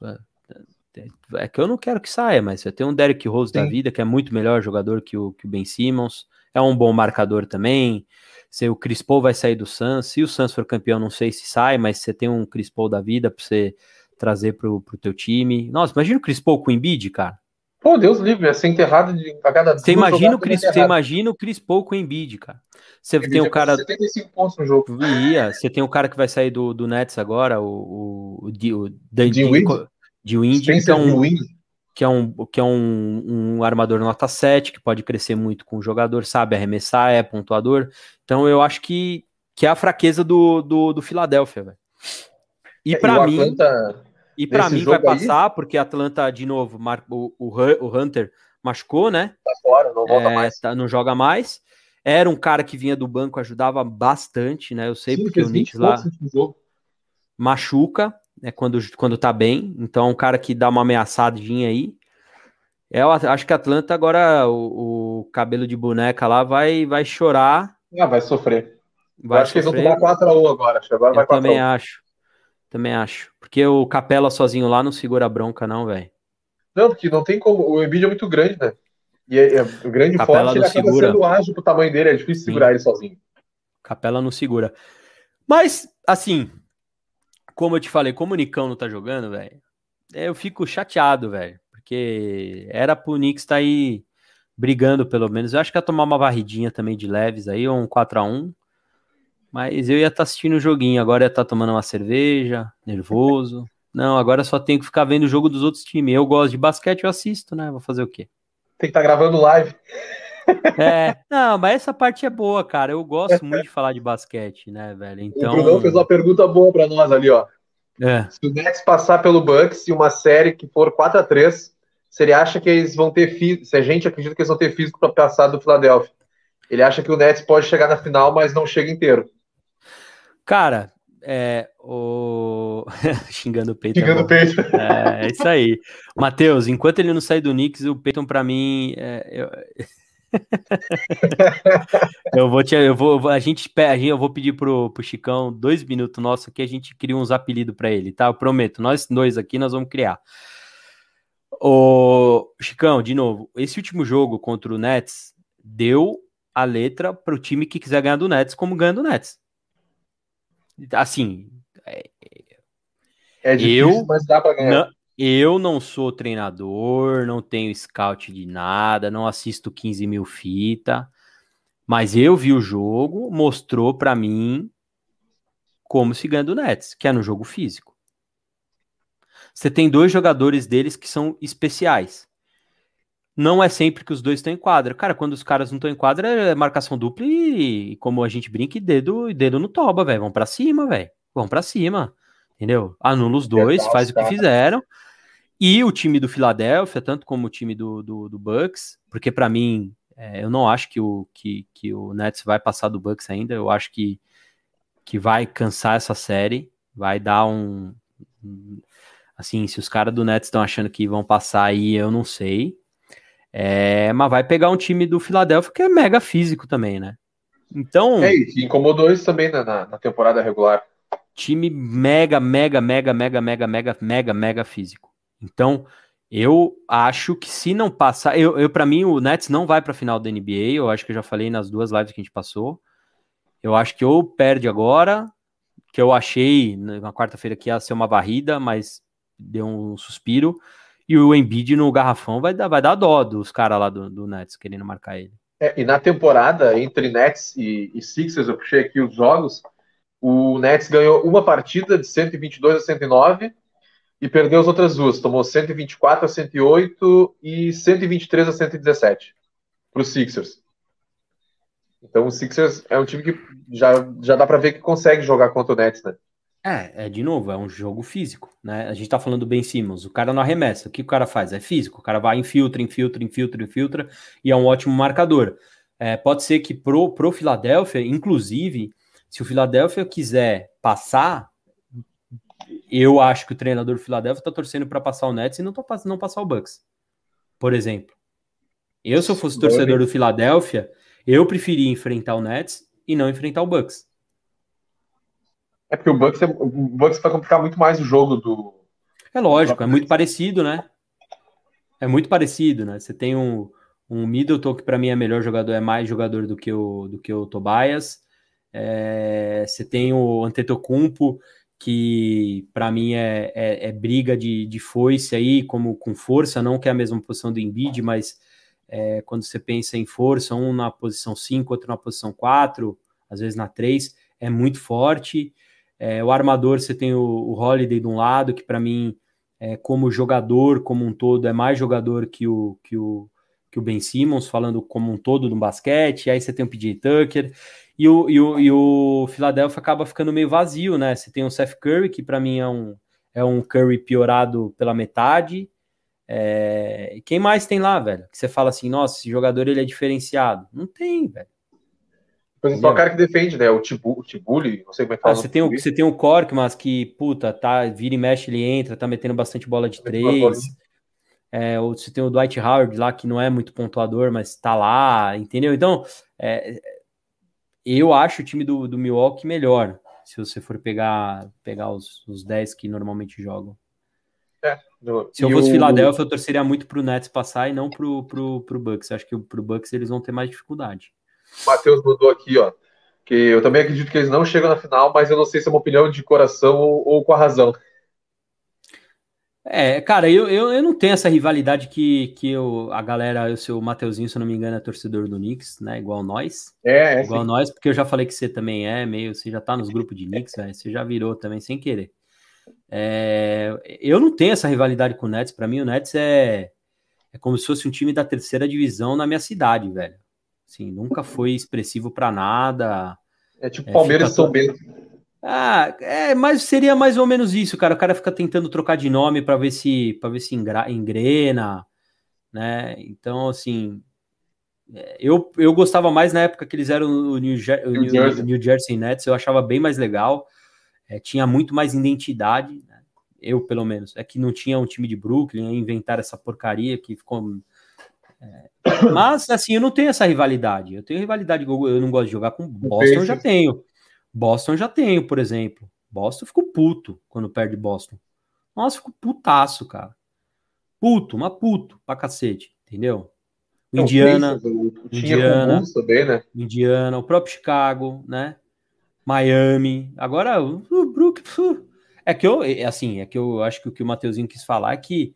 é que eu não quero que saia, mas você tem um Derrick Rose da Sim. vida, que é muito melhor jogador que o, que o Ben Simmons, é um bom marcador também. Se o Chris Paul vai sair do Suns, se o Suns for campeão, não sei se sai, mas você tem um Chris Paul da vida para você trazer pro, pro teu time. Nossa, imagina o Chris Paul com o Embiid, cara. Pô, Deus livre, ia ser enterrado de, a cada Você duas imagina, o Chris, você imagina o Chris Paul com o Embiid, cara. Você tem o cara fazer 75 pontos no jogo. Ia, você tem o cara que vai sair do, do Nets agora, o, o, o, Di- o Dan- Dinwiddie? Dinwiddie, que é Spencer um, Dinwiddie. Que é um, que é um, um armador nota 7, que pode crescer muito com o jogador, sabe arremessar, é pontuador. Então eu acho que, que é a fraqueza do, do, do Philadelphia, velho. E É, pra o mim, Atlanta, e para mim vai aí- passar, porque a Atlanta, de novo, o, o, Hun- o Hunter machucou, né? tá fora, não volta É, mais. tá- não joga mais. Era um cara que vinha do banco, ajudava bastante, né? Eu sei Sim, porque o 20 Knicks lá machuca, né, quando, quando tá bem. Então, é um cara que dá uma ameaçadinha aí. É, eu acho que a Atlanta agora, o, o cabelo de boneca lá vai, vai chorar. Ah, vai sofrer. Vai Eu acho que eles vão sofrer. tomar 4x1 agora. Agora Eu vai 4x1. também acho. Também acho. Porque o Capela sozinho lá não segura a bronca, não, velho. Não, porque não tem como. O Embiid é muito grande, né? E é, é o grande Capela forte, ele não acaba segura. sendo ágil pro tamanho dele. É difícil Sim. segurar ele sozinho. Capela não segura. Mas, assim, como eu te falei, como o Nicão não tá jogando, velho, eu fico chateado, velho. Porque era pro Knicks estar aí brigando, pelo menos. Eu acho que ia tomar uma varridinha também de leves aí, ou um 4x1. Mas eu ia estar assistindo o joguinho, agora ia estar tomando uma cerveja, nervoso. [LAUGHS] Não, agora só tenho que ficar vendo o jogo dos outros times. Eu gosto de basquete, eu assisto, né? Vou fazer o quê? Tem que estar gravando live. [LAUGHS] É, não, mas essa parte é boa, cara. Eu gosto muito de falar de basquete, né, velho? Então. O Brunão fez uma pergunta boa pra nós ali, ó. É. Se o Nets passar pelo Bucks e uma série que for 4x3, se ele acha que eles vão ter físico, se a gente acredita que eles vão ter físico pra passar do Philadelphia. Ele acha que o Nets pode chegar na final, mas não chega inteiro. Cara, é. O... [LAUGHS] Xingando o Peyton. é Chegando o peito. É, é isso aí. Matheus, enquanto ele não sair do Knicks, o Peyton pra mim. é, eu... [LAUGHS] eu vou te. Eu vou, a gente, a gente- eu vou pedir pro, pro Chicão dois minutos nosso aqui, a gente cria uns apelidos pra ele, tá? Eu prometo. Nós dois aqui nós vamos criar. O Chicão, de novo, esse último jogo contra o Nets deu a letra para o time que quiser ganhar do Nets, como ganha do Nets. Assim, é, É difícil, Eu- mas dá pra ganhar. não- eu não sou treinador, não tenho scout de nada, não assisto 15 mil fita, mas eu vi o jogo, mostrou para mim como se ganha do Nets, que é no jogo físico. Você tem dois jogadores deles que são especiais. Não é sempre que os dois estão em quadra. Cara, quando os caras não estão em quadra, é marcação dupla e, como a gente brinca, e dedo, e dedo no toba, velho. Vão pra cima, velho. Vão pra cima. Entendeu? Anula os dois, faz o que fizeram. E o time do Philadelphia, tanto como o time do, do, do Bucks, porque pra mim, é, eu não acho que o, que, que o Nets vai passar do Bucks ainda. Eu acho que, que vai cansar essa série. Vai dar um. um- Assim, se os caras do Nets estão achando que vão passar aí, eu não sei. É, mas vai pegar um time do Philadelphia que é mega físico também, né? Então, É, que incomodou isso também na, na- na temporada regular. time mega, mega, mega, mega, mega, mega, mega, mega físico. Então, eu acho que se não passar, eu, eu para mim o Nets não vai para a final da NBA, eu acho que eu já falei nas duas lives que a gente passou. Eu acho que ou perde agora, que eu achei na quarta-feira que ia ser uma varrida, mas deu um suspiro, e o Embiid no garrafão vai dar, vai dar dó dos caras lá do, do Nets querendo marcar ele. É, e na temporada, entre Nets e, e Sixers, eu puxei aqui os jogos, o Nets ganhou uma partida de 122 a 109 e perdeu as outras duas. Tomou 124 a 108 e 123 a 117 para os Sixers. Então o Sixers é um time que já, já dá para ver que consegue jogar contra o Nets, né? É, é, de novo, é um jogo físico, né? A gente tá falando do Ben Simmons, o cara não arremessa. O que o cara faz? É físico. O cara vai, infiltra, infiltra, infiltra, infiltra, e é um ótimo marcador. É, pode ser que pro, pro Philadelphia, inclusive, se o Philadelphia quiser passar, eu acho que o treinador do Philadelphia tá torcendo para passar o Nets e não, não passar o Bucks. Por exemplo. Eu, se eu fosse torcedor do Philadelphia, eu preferia enfrentar o Nets e não enfrentar o Bucks. É porque o Bucks, é- o Bucks vai complicar muito mais o jogo do. É lógico, é muito parecido, né? É muito parecido, né? Você tem um, um Middleton que para mim é melhor jogador, é mais jogador do que o, do que o Tobias. É, você tem o Antetokounmpo que para mim é, é, é briga de, de foice aí, como com força, não que é a mesma posição do Embiid, mas é, quando você pensa em força, um na posição 5, outro na posição 4, às vezes na 3, é muito forte. É, o armador, você tem o, o Holiday de um lado, que para mim, é, como jogador, como um todo, é mais jogador que o, que o, que o Ben Simmons, falando como um todo no basquete. Aí você tem o PJ Tucker. E o, e, o, e o Philadelphia acaba ficando meio vazio, né? Você tem o Seth Curry, que para mim é um, é um Curry piorado pela metade. É, quem mais tem lá, velho? Que você fala assim, nossa, esse jogador ele é diferenciado. Não tem, velho. É o cara que defende, né? O Tibu- o Tibuli, não sei como é que Ah, fala. você, tem o, você tem o Cork, mas que, puta, tá, vira e mexe, ele entra, tá metendo bastante bola de três. É, ou você tem o Dwight Howard lá, que não é muito pontuador, mas tá lá, entendeu? Então, é, eu acho o time do, do Milwaukee melhor, se você for pegar, pegar os, os 10 que normalmente jogam. No- Se eu fosse o- Philadelphia, eu torceria muito pro Nets passar e não pro, pro, pro Bucks. Acho que pro Bucks eles vão ter mais dificuldade. O Matheus mandou aqui, ó. Que eu também acredito que eles não chegam na final, mas eu não sei se é uma opinião de coração ou, ou com a razão. É, cara, eu, eu, eu não tenho essa rivalidade que, que eu, a galera, o seu Mateuzinho, se eu não me engano, é torcedor do Knicks, né? Igual nós. É, é Igual sim. nós, porque eu já falei que você também é meio, você já tá nos grupos de Knicks, velho, você já virou também sem querer. É, eu não tenho essa rivalidade com o Nets, pra mim o Nets é, é como se fosse um time da terceira divisão na minha cidade, velho. Assim, nunca foi expressivo pra nada. É tipo É, Palmeiras e fica São Bento. Ah, é, mas seria mais ou menos isso, cara. O cara fica tentando trocar de nome pra ver se para ver se engrena, né? Então, assim, é, eu, eu gostava mais na época que eles eram o New, Jer- New Jersey. New Jersey Nets, eu achava bem mais legal, é, tinha muito mais identidade, né? eu pelo menos. É que não tinha um time de Brooklyn, inventar essa porcaria que ficou. é, [COUGHS] mas, assim, eu não tenho essa rivalidade. Eu tenho rivalidade, eu eu não gosto de jogar com Boston, eu já tenho. Boston já tenho, por exemplo. Boston eu fico puto quando perde Boston. Nossa, fico putaço, cara. Puto, mas puto pra cacete, entendeu? É, o Indiana, tinha Indiana. também, né? Indiana, o próprio Chicago, né? Miami. Agora, o Brook, é que eu, é assim, é que eu acho que o que o Mateuzinho quis falar é que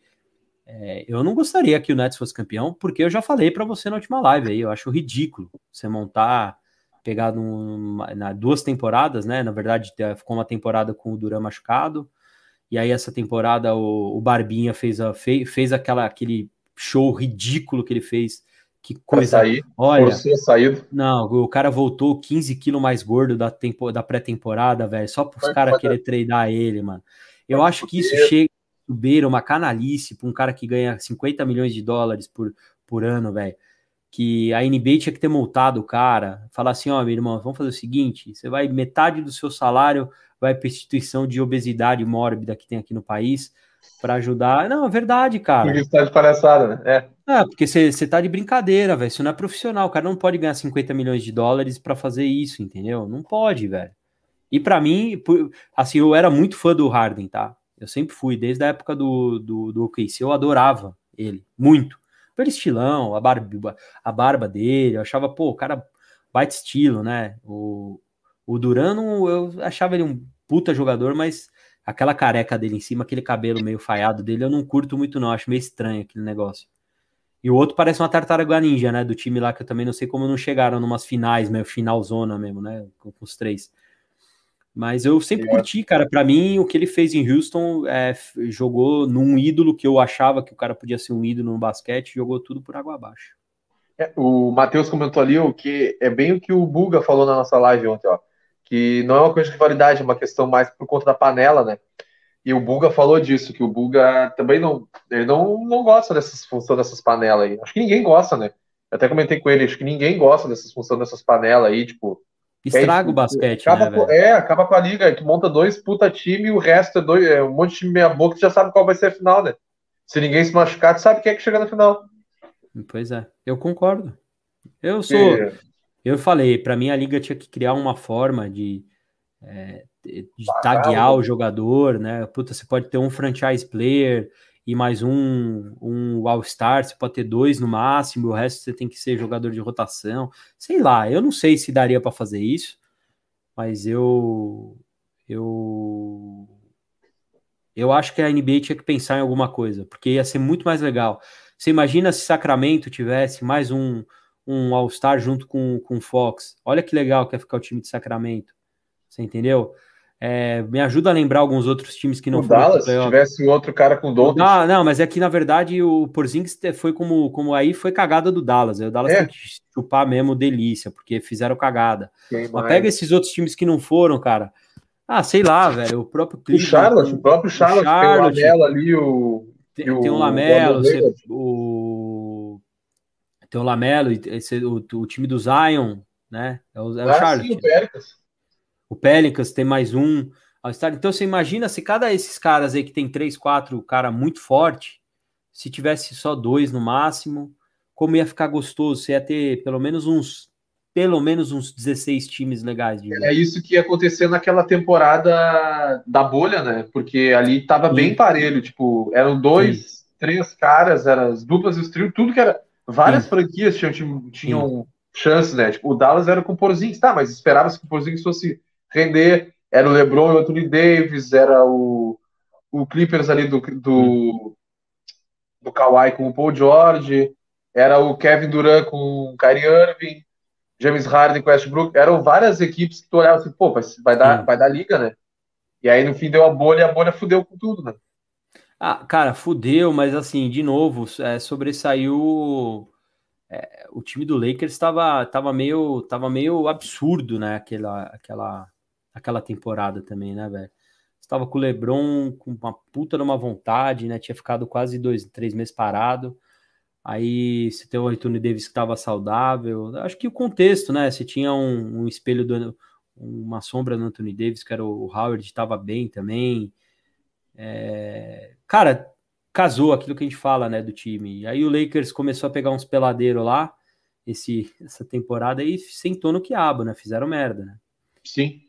é, eu não gostaria que o Nets fosse campeão, porque eu já falei para você na última live aí, eu acho ridículo você montar, pegar num, na duas temporadas, né? Na verdade, te- ficou uma temporada com o Duran machucado, e aí essa temporada o, o Barbinha fez, a, fez, fez aquela, aquele show ridículo que ele fez. Que coisa. sair, Olha, saída. não, o cara voltou 15 quilos mais gordo da, tempo, da pré-temporada, velho, só para os caras querer treinar ele, mano. Eu acho que isso chega a beira uma canalice para um cara que ganha 50 milhões de dólares por, por ano, velho. Que a NBA tinha que ter multado o cara, falar assim: ó, meu irmão, vamos fazer o seguinte: você vai, metade do seu salário vai para instituição de obesidade mórbida que tem aqui no país para ajudar. Não, é verdade, cara. Porque está de palhaçada, né? É. Ah, porque você tá de brincadeira, velho. Isso não é profissional. O cara não pode ganhar 50 milhões de dólares pra fazer isso, entendeu? Não pode, velho. E pra mim, assim, eu era muito fã do Harden, tá? Eu sempre fui, desde a época do, do, do OKC, eu adorava ele, muito. Pelo estilão, a barba, a barba dele, eu achava, pô, o cara baita estilo, né? O, o Durano, eu achava ele um puta jogador, mas aquela careca dele em cima, aquele cabelo meio falhado dele, eu não curto muito, não. Acho meio estranho aquele negócio. E o outro parece uma tartaruga ninja, né? Do time lá que eu também não sei como não chegaram numas finais, meio finalzona mesmo, né? Com os três. Mas eu sempre É. curti, cara. Pra mim, o que ele fez em Houston é, jogou num ídolo que eu achava que o cara podia ser um ídolo no basquete, jogou tudo por água abaixo. É, O Matheus comentou ali o que é bem o que o Buga falou na nossa live ontem, ó. Que não é uma coisa de rivalidade, é uma questão mais por conta da panela, né? E o Buga falou disso, que o Buga também não, ele não, não gosta dessas funções dessas panelas aí. Acho que ninguém gosta, né? Eu até comentei com ele, acho que ninguém gosta dessas funções dessas panelas aí, tipo. Estraga É, o basquete, acaba né, com, é, acaba com a liga, tu monta dois puta time e o resto é, dois, é um monte de time meia boca, tu já sabe qual vai ser a final, né? Se ninguém se machucar, tu sabe quem é que chega na final. Pois é, eu concordo. Eu sou. Porque- Eu falei, pra mim a liga tinha que criar uma forma de, é, de taguear o jogador, né? Puta, você pode ter um franchise player e mais um, um All-Star, você pode ter dois no máximo, o resto você tem que ser jogador de rotação. Sei lá, eu não sei se daria pra fazer isso, mas eu eu eu acho que a NBA tinha que pensar em alguma coisa, porque ia ser muito mais legal. Você imagina se Sacramento tivesse mais um um All-Star junto com, com o Fox. Olha que legal que ia ficar o time de Sacramento. Você entendeu? É, me ajuda a lembrar alguns outros times que não o foram Dallas, se tivesse outro cara com Doncic, Ah, não, mas é que na verdade o Porzingis foi como, como aí foi cagada do Dallas. O Dallas É. tem que chupar mesmo delícia, porque fizeram cagada. Mas pega esses outros times que não foram, cara. Ah, sei lá, velho. O próprio O Cleveland. Charlotte, o próprio Charlotte, Charlotte. tem o Lamela ali, o... Tem, E o tem o Lamelo, você- o, tem o Lamelo, esse- o, o time do Zion, né? É o, é o Ah, Charlotte. sim, o Pelicans. O Pelicans tem mais um. All-Star. Então você imagina se cada esses caras aí que tem três, quatro cara muito forte, se tivesse só dois no máximo, como ia ficar gostoso? Você ia ter pelo menos uns, pelo menos uns 16 times legais de jogo. É isso que ia acontecer naquela temporada da bolha, né? Porque ali tava Sim. bem parelho, tipo, eram dois, três caras, eram as duplas e os trios, tudo que era. Várias Sim. franquias tinham, tinham chance, né? Tipo, o Dallas era com o Porzingis, tá, mas esperava-se que o Porzingis fosse render. Era o LeBron e o Anthony Davis, era o, o Clippers ali do, do, do Kawhi com o Paul George, era o Kevin Durant com o Kyrie Irving, James Harden com o Westbrook. Eram várias equipes que tu olhava assim, pô, vai, vai, dar, vai dar liga, né? E aí no fim deu a bolha e a bolha fudeu com tudo, né? Ah, cara, fudeu, mas assim, de novo, é, sobressaiu. é, o time do Lakers estava tava meio, tava meio absurdo, né? Aquela, aquela, aquela temporada também, né, velho? Estava com o LeBron com uma puta numa vontade, né? Tinha ficado quase dois, três meses parado. Aí você tem o Anthony Davis que estava saudável. Acho que o contexto, né? Você tinha um, um espelho do, uma sombra do Anthony Davis, que era o Howard, estava bem também. É, cara, casou aquilo que a gente fala, né, do time. Aí o Lakers começou a pegar uns peladeiros lá, esse, [LAUGHS] essa temporada, e sentou no quiabo, né? Fizeram merda, né? Sim.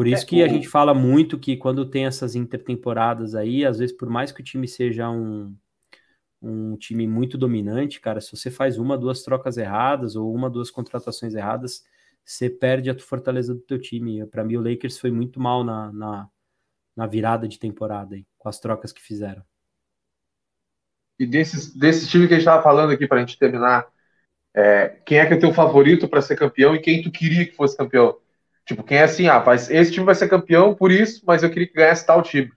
Por isso É, que a o- gente fala muito que quando tem essas intertemporadas aí, às vezes, por mais que o time seja um, um time muito dominante, cara. Se você faz uma, duas trocas erradas ou uma, duas contratações erradas, você perde a fortaleza do teu time. Para mim, o Lakers foi muito mal na, na, na virada de temporada aí, com as trocas que fizeram. E desses, desse time que a gente estava falando aqui para a gente terminar, é, quem é que é teu favorito para ser campeão e quem tu queria que fosse campeão? Tipo, quem é assim, ah, vai, esse time vai ser campeão por isso, mas eu queria que ganhasse tal time.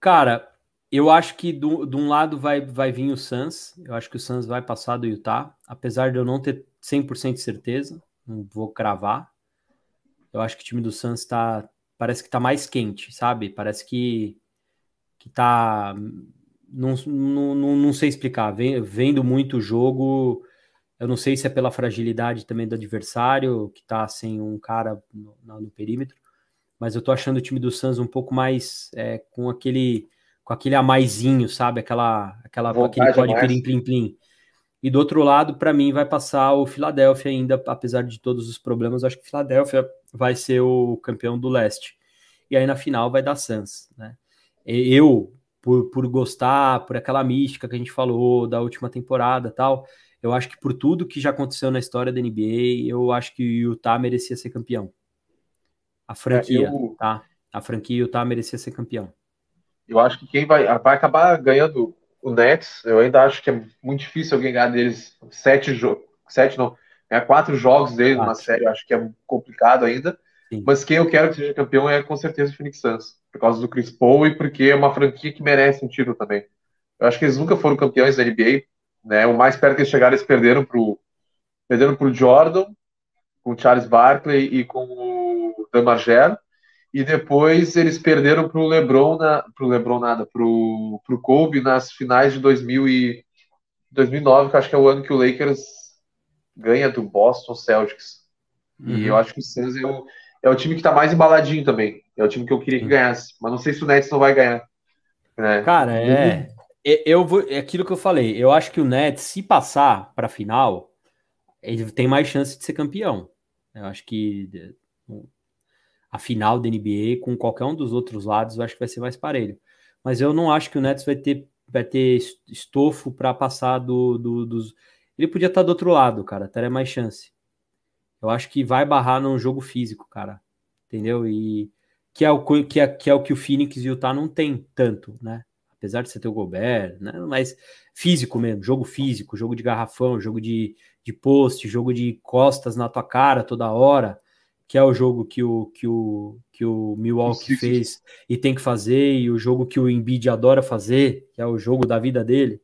Cara, eu acho que do, de um lado vai, vai vir o Suns. Eu acho que o Suns vai passar do Utah, apesar de eu não ter 100% de certeza, não vou cravar. Eu acho que o time do Suns tá, parece que tá mais quente, sabe? Parece que que tá não, não, não, não sei explicar, vendo muito o jogo, eu não sei se é pela fragilidade também do adversário, que tá sem um cara no, no perímetro, mas eu tô achando o time do Suns um pouco mais é, com aquele com aquele a maisinho, sabe? Aquela, aquela aquele código plim, plim, plim. E do outro lado, para mim, vai passar o Philadelphia ainda, apesar de todos os problemas, acho que o Philadelphia vai ser o campeão do leste. E aí na final vai dar Suns, né? Eu, por, por gostar, por aquela mística que a gente falou da última temporada tal, eu acho que por tudo que já aconteceu na história da NBA, eu acho que o Utah merecia ser campeão. A franquia, é, eu... tá? A franquia Utah merecia ser campeão. Eu acho que quem vai, vai acabar ganhando o Nets, eu ainda acho que é muito difícil alguém ganhar deles sete jogos, sete não, ganhar quatro jogos deles numa série, eu acho que é complicado ainda. Sim. Mas quem eu quero que seja campeão é com certeza o Phoenix Suns, por causa do Chris Paul e porque é uma franquia que merece um título também. Eu acho que eles nunca foram campeões da NBA, né? O mais perto que eles chegaram, eles perderam pro perderam pro Jordan, com o Charles Barkley e com o Dan Margera e depois eles perderam para o LeBron, na, pro LeBron nada, para o Kobe nas finais de 2000 e 2009, que acho que é o ano que o Lakers ganha do Boston Celtics. Uhum. E eu acho que o Suns é o, é o time que está mais embaladinho também. É o time que eu queria que ganhasse, mas não sei se o Nets não vai ganhar. Né? Cara, é, eu vou, é aquilo que eu falei. Eu acho que o Nets, se passar para a final, ele tem mais chance de ser campeão. Eu acho que a final da NBA com qualquer um dos outros lados, eu acho que vai ser mais parelho. Mas eu não acho que o Nets vai ter, vai ter estofo para passar do, do, dos. Ele podia estar do outro lado, cara, teria mais chance. Eu acho que vai barrar num jogo físico, cara. Entendeu? E que é o que é, que é o que o Phoenix e o Utah não tem tanto, né? Apesar de você ter o Gobert, né? Mas físico mesmo, jogo físico, jogo de garrafão, jogo de, de post, jogo de costas na tua cara toda hora que é o jogo que o, que o, que o Milwaukee fez e tem que fazer, e o jogo que o Embiid adora fazer, que é o jogo da vida dele.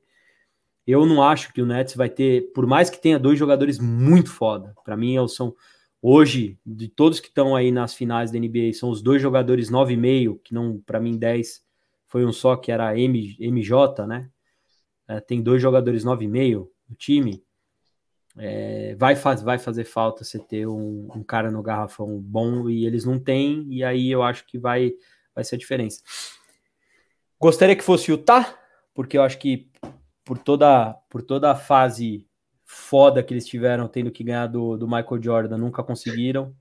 Eu não acho que o Nets vai ter, por mais que tenha dois jogadores muito foda, para mim são hoje de todos que estão aí nas finais da NBA, são os dois jogadores 9,5, que não para mim 10 foi um só que era M, MJ, né? É, tem dois jogadores 9,5 no time. É, vai, faz, vai fazer falta você ter um, um, cara no garrafão bom e eles não têm, e aí eu acho que vai, vai ser a diferença. Gostaria que fosse o Utah, porque eu acho que por toda, por toda a fase foda que eles tiveram tendo que ganhar do, do Michael Jordan, nunca conseguiram.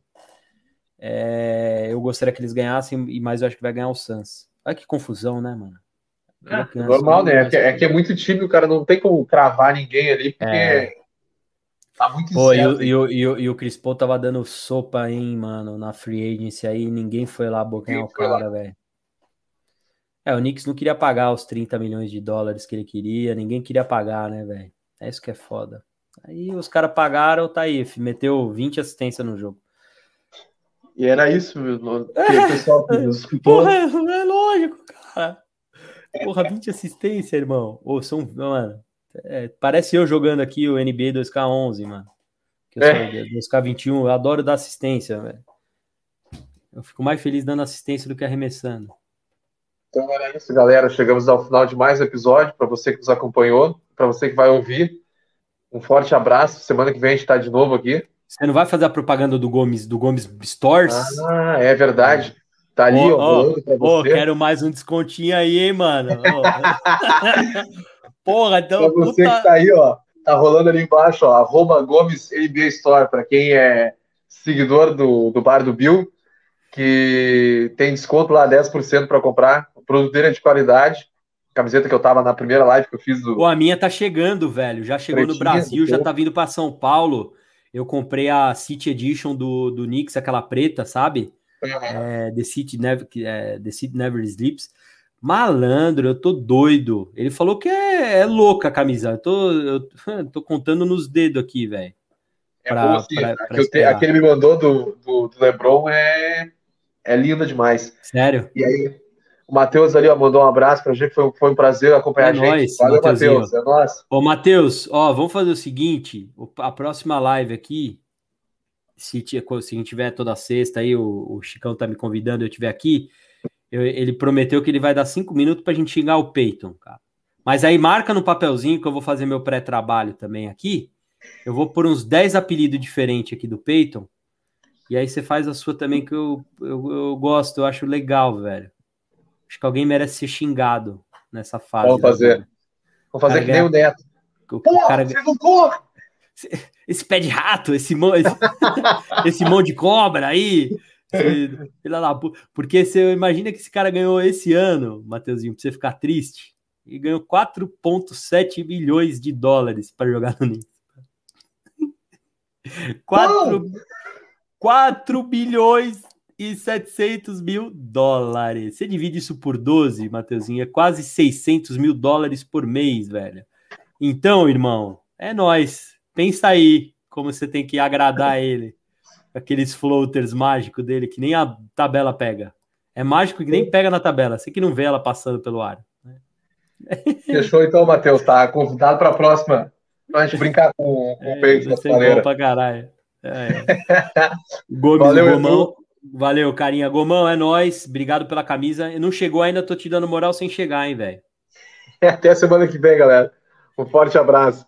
É, eu gostaria que eles ganhassem, mas eu acho que vai ganhar o Suns. Olha que confusão, né, mano? É, normal, né? É que, é que, é muito time, o cara não tem como cravar ninguém ali, porque é. Tá muito Pô, e, o, e, o, e, o, e o Chris Paul tava dando sopa, hein, mano, na free agency aí, ninguém foi lá bocanhar o cara, velho. É, o Knicks não queria pagar os 30 milhões de dólares que ele queria, ninguém queria pagar, né, velho? É isso que é foda. Aí os caras pagaram, tá aí, meteu 20 assistências no jogo. E era isso, meu, é, o pessoal [LAUGHS] que Porra, é lógico, cara. Porra, 20 assistências, irmão. Ou são, mano, é, parece eu jogando aqui o NBA 2K11, mano. Que eu é. 2K21, eu adoro dar assistência, velho. Eu fico mais feliz dando assistência do que arremessando. Então era isso, galera. Chegamos ao final de mais um episódio. Para você que nos acompanhou, para você que vai ouvir, um forte abraço. Semana que vem a gente está de novo aqui. Você não vai fazer a propaganda do Gomes, do Gomes Stores? Ah, é verdade. Tá ali, oh, ó. Oh, oh, quero mais um descontinho aí, hein, mano. [LAUGHS] Porra, então. Pra você puta... que tá aí, ó. Tá rolando ali embaixo, ó. Arroba Gomes NBA Store, pra quem é seguidor do, do bar do Bill, que tem desconto lá 10% para comprar. O produto dele é de qualidade. camiseta que eu tava na primeira live que eu fiz do. Pô, a minha tá chegando, velho. Já chegou no Brasil, já tá vindo para São Paulo. Eu comprei a City Edition do, do Knicks, aquela preta, sabe? Uhum. É, The, City Never, é, The City Never Sleeps. Malandro, eu tô doido. Ele falou que é, é louca a camisa. Eu tô, eu [LAUGHS] tô contando nos dedos aqui, velho. É pra, assim, pra, pra te, aquele me mandou do, do, do, Lebron é, é linda demais. Sério? E aí, o Matheus ali ó, mandou um abraço pra gente, foi, foi um prazer acompanhar é a gente. Nóis, Valeu, Matheus. É nóis. Ô, Matheus, ó, vamos fazer o seguinte: a próxima live aqui, se, se a gente tiver toda sexta aí, o, o Chicão tá me convidando, eu estiver aqui eu, ele prometeu que ele vai dar cinco minutos para a gente xingar o Peyton, cara. Mas aí marca no papelzinho que eu vou fazer meu pré-trabalho também aqui. Eu vou por uns 10 apelidos diferentes aqui do Peyton. E aí você faz a sua também, que eu, eu, eu gosto, eu acho legal, velho. Acho que alguém merece ser xingado nessa fase. Vamos fazer. Vamos fazer que nem o Neto. O, Pô, cara... você não! Esse pé de rato, esse, esse, [LAUGHS] esse monte de cobra aí, da puta. Porque você imagina que esse cara ganhou esse ano, Mateuzinho, pra você ficar triste, e ganhou 4,7 milhões de dólares para jogar no Knicks. 4, 4 bilhões e 700 mil dólares. Você divide isso por 12, Mateuzinho, é quase 600 mil dólares por mês, velho. Então, irmão, é nós. Pensa aí como você tem que agradar ele [LAUGHS] aqueles floaters mágicos dele que nem a tabela pega. É mágico que nem pega na tabela, você que não vê ela passando pelo ar. Né? [LAUGHS] Fechou então, Matheus, tá convidado para a próxima. Pra gente brincar com, com é, o peito da pra caralho. É. [LAUGHS] Gomes, Valeu, Gomão. Valeu, carinha. Gomão, é nós. Obrigado pela camisa. Não chegou ainda, tô te dando moral sem chegar, hein, velho. [LAUGHS] Até a semana que vem, galera. Um forte abraço.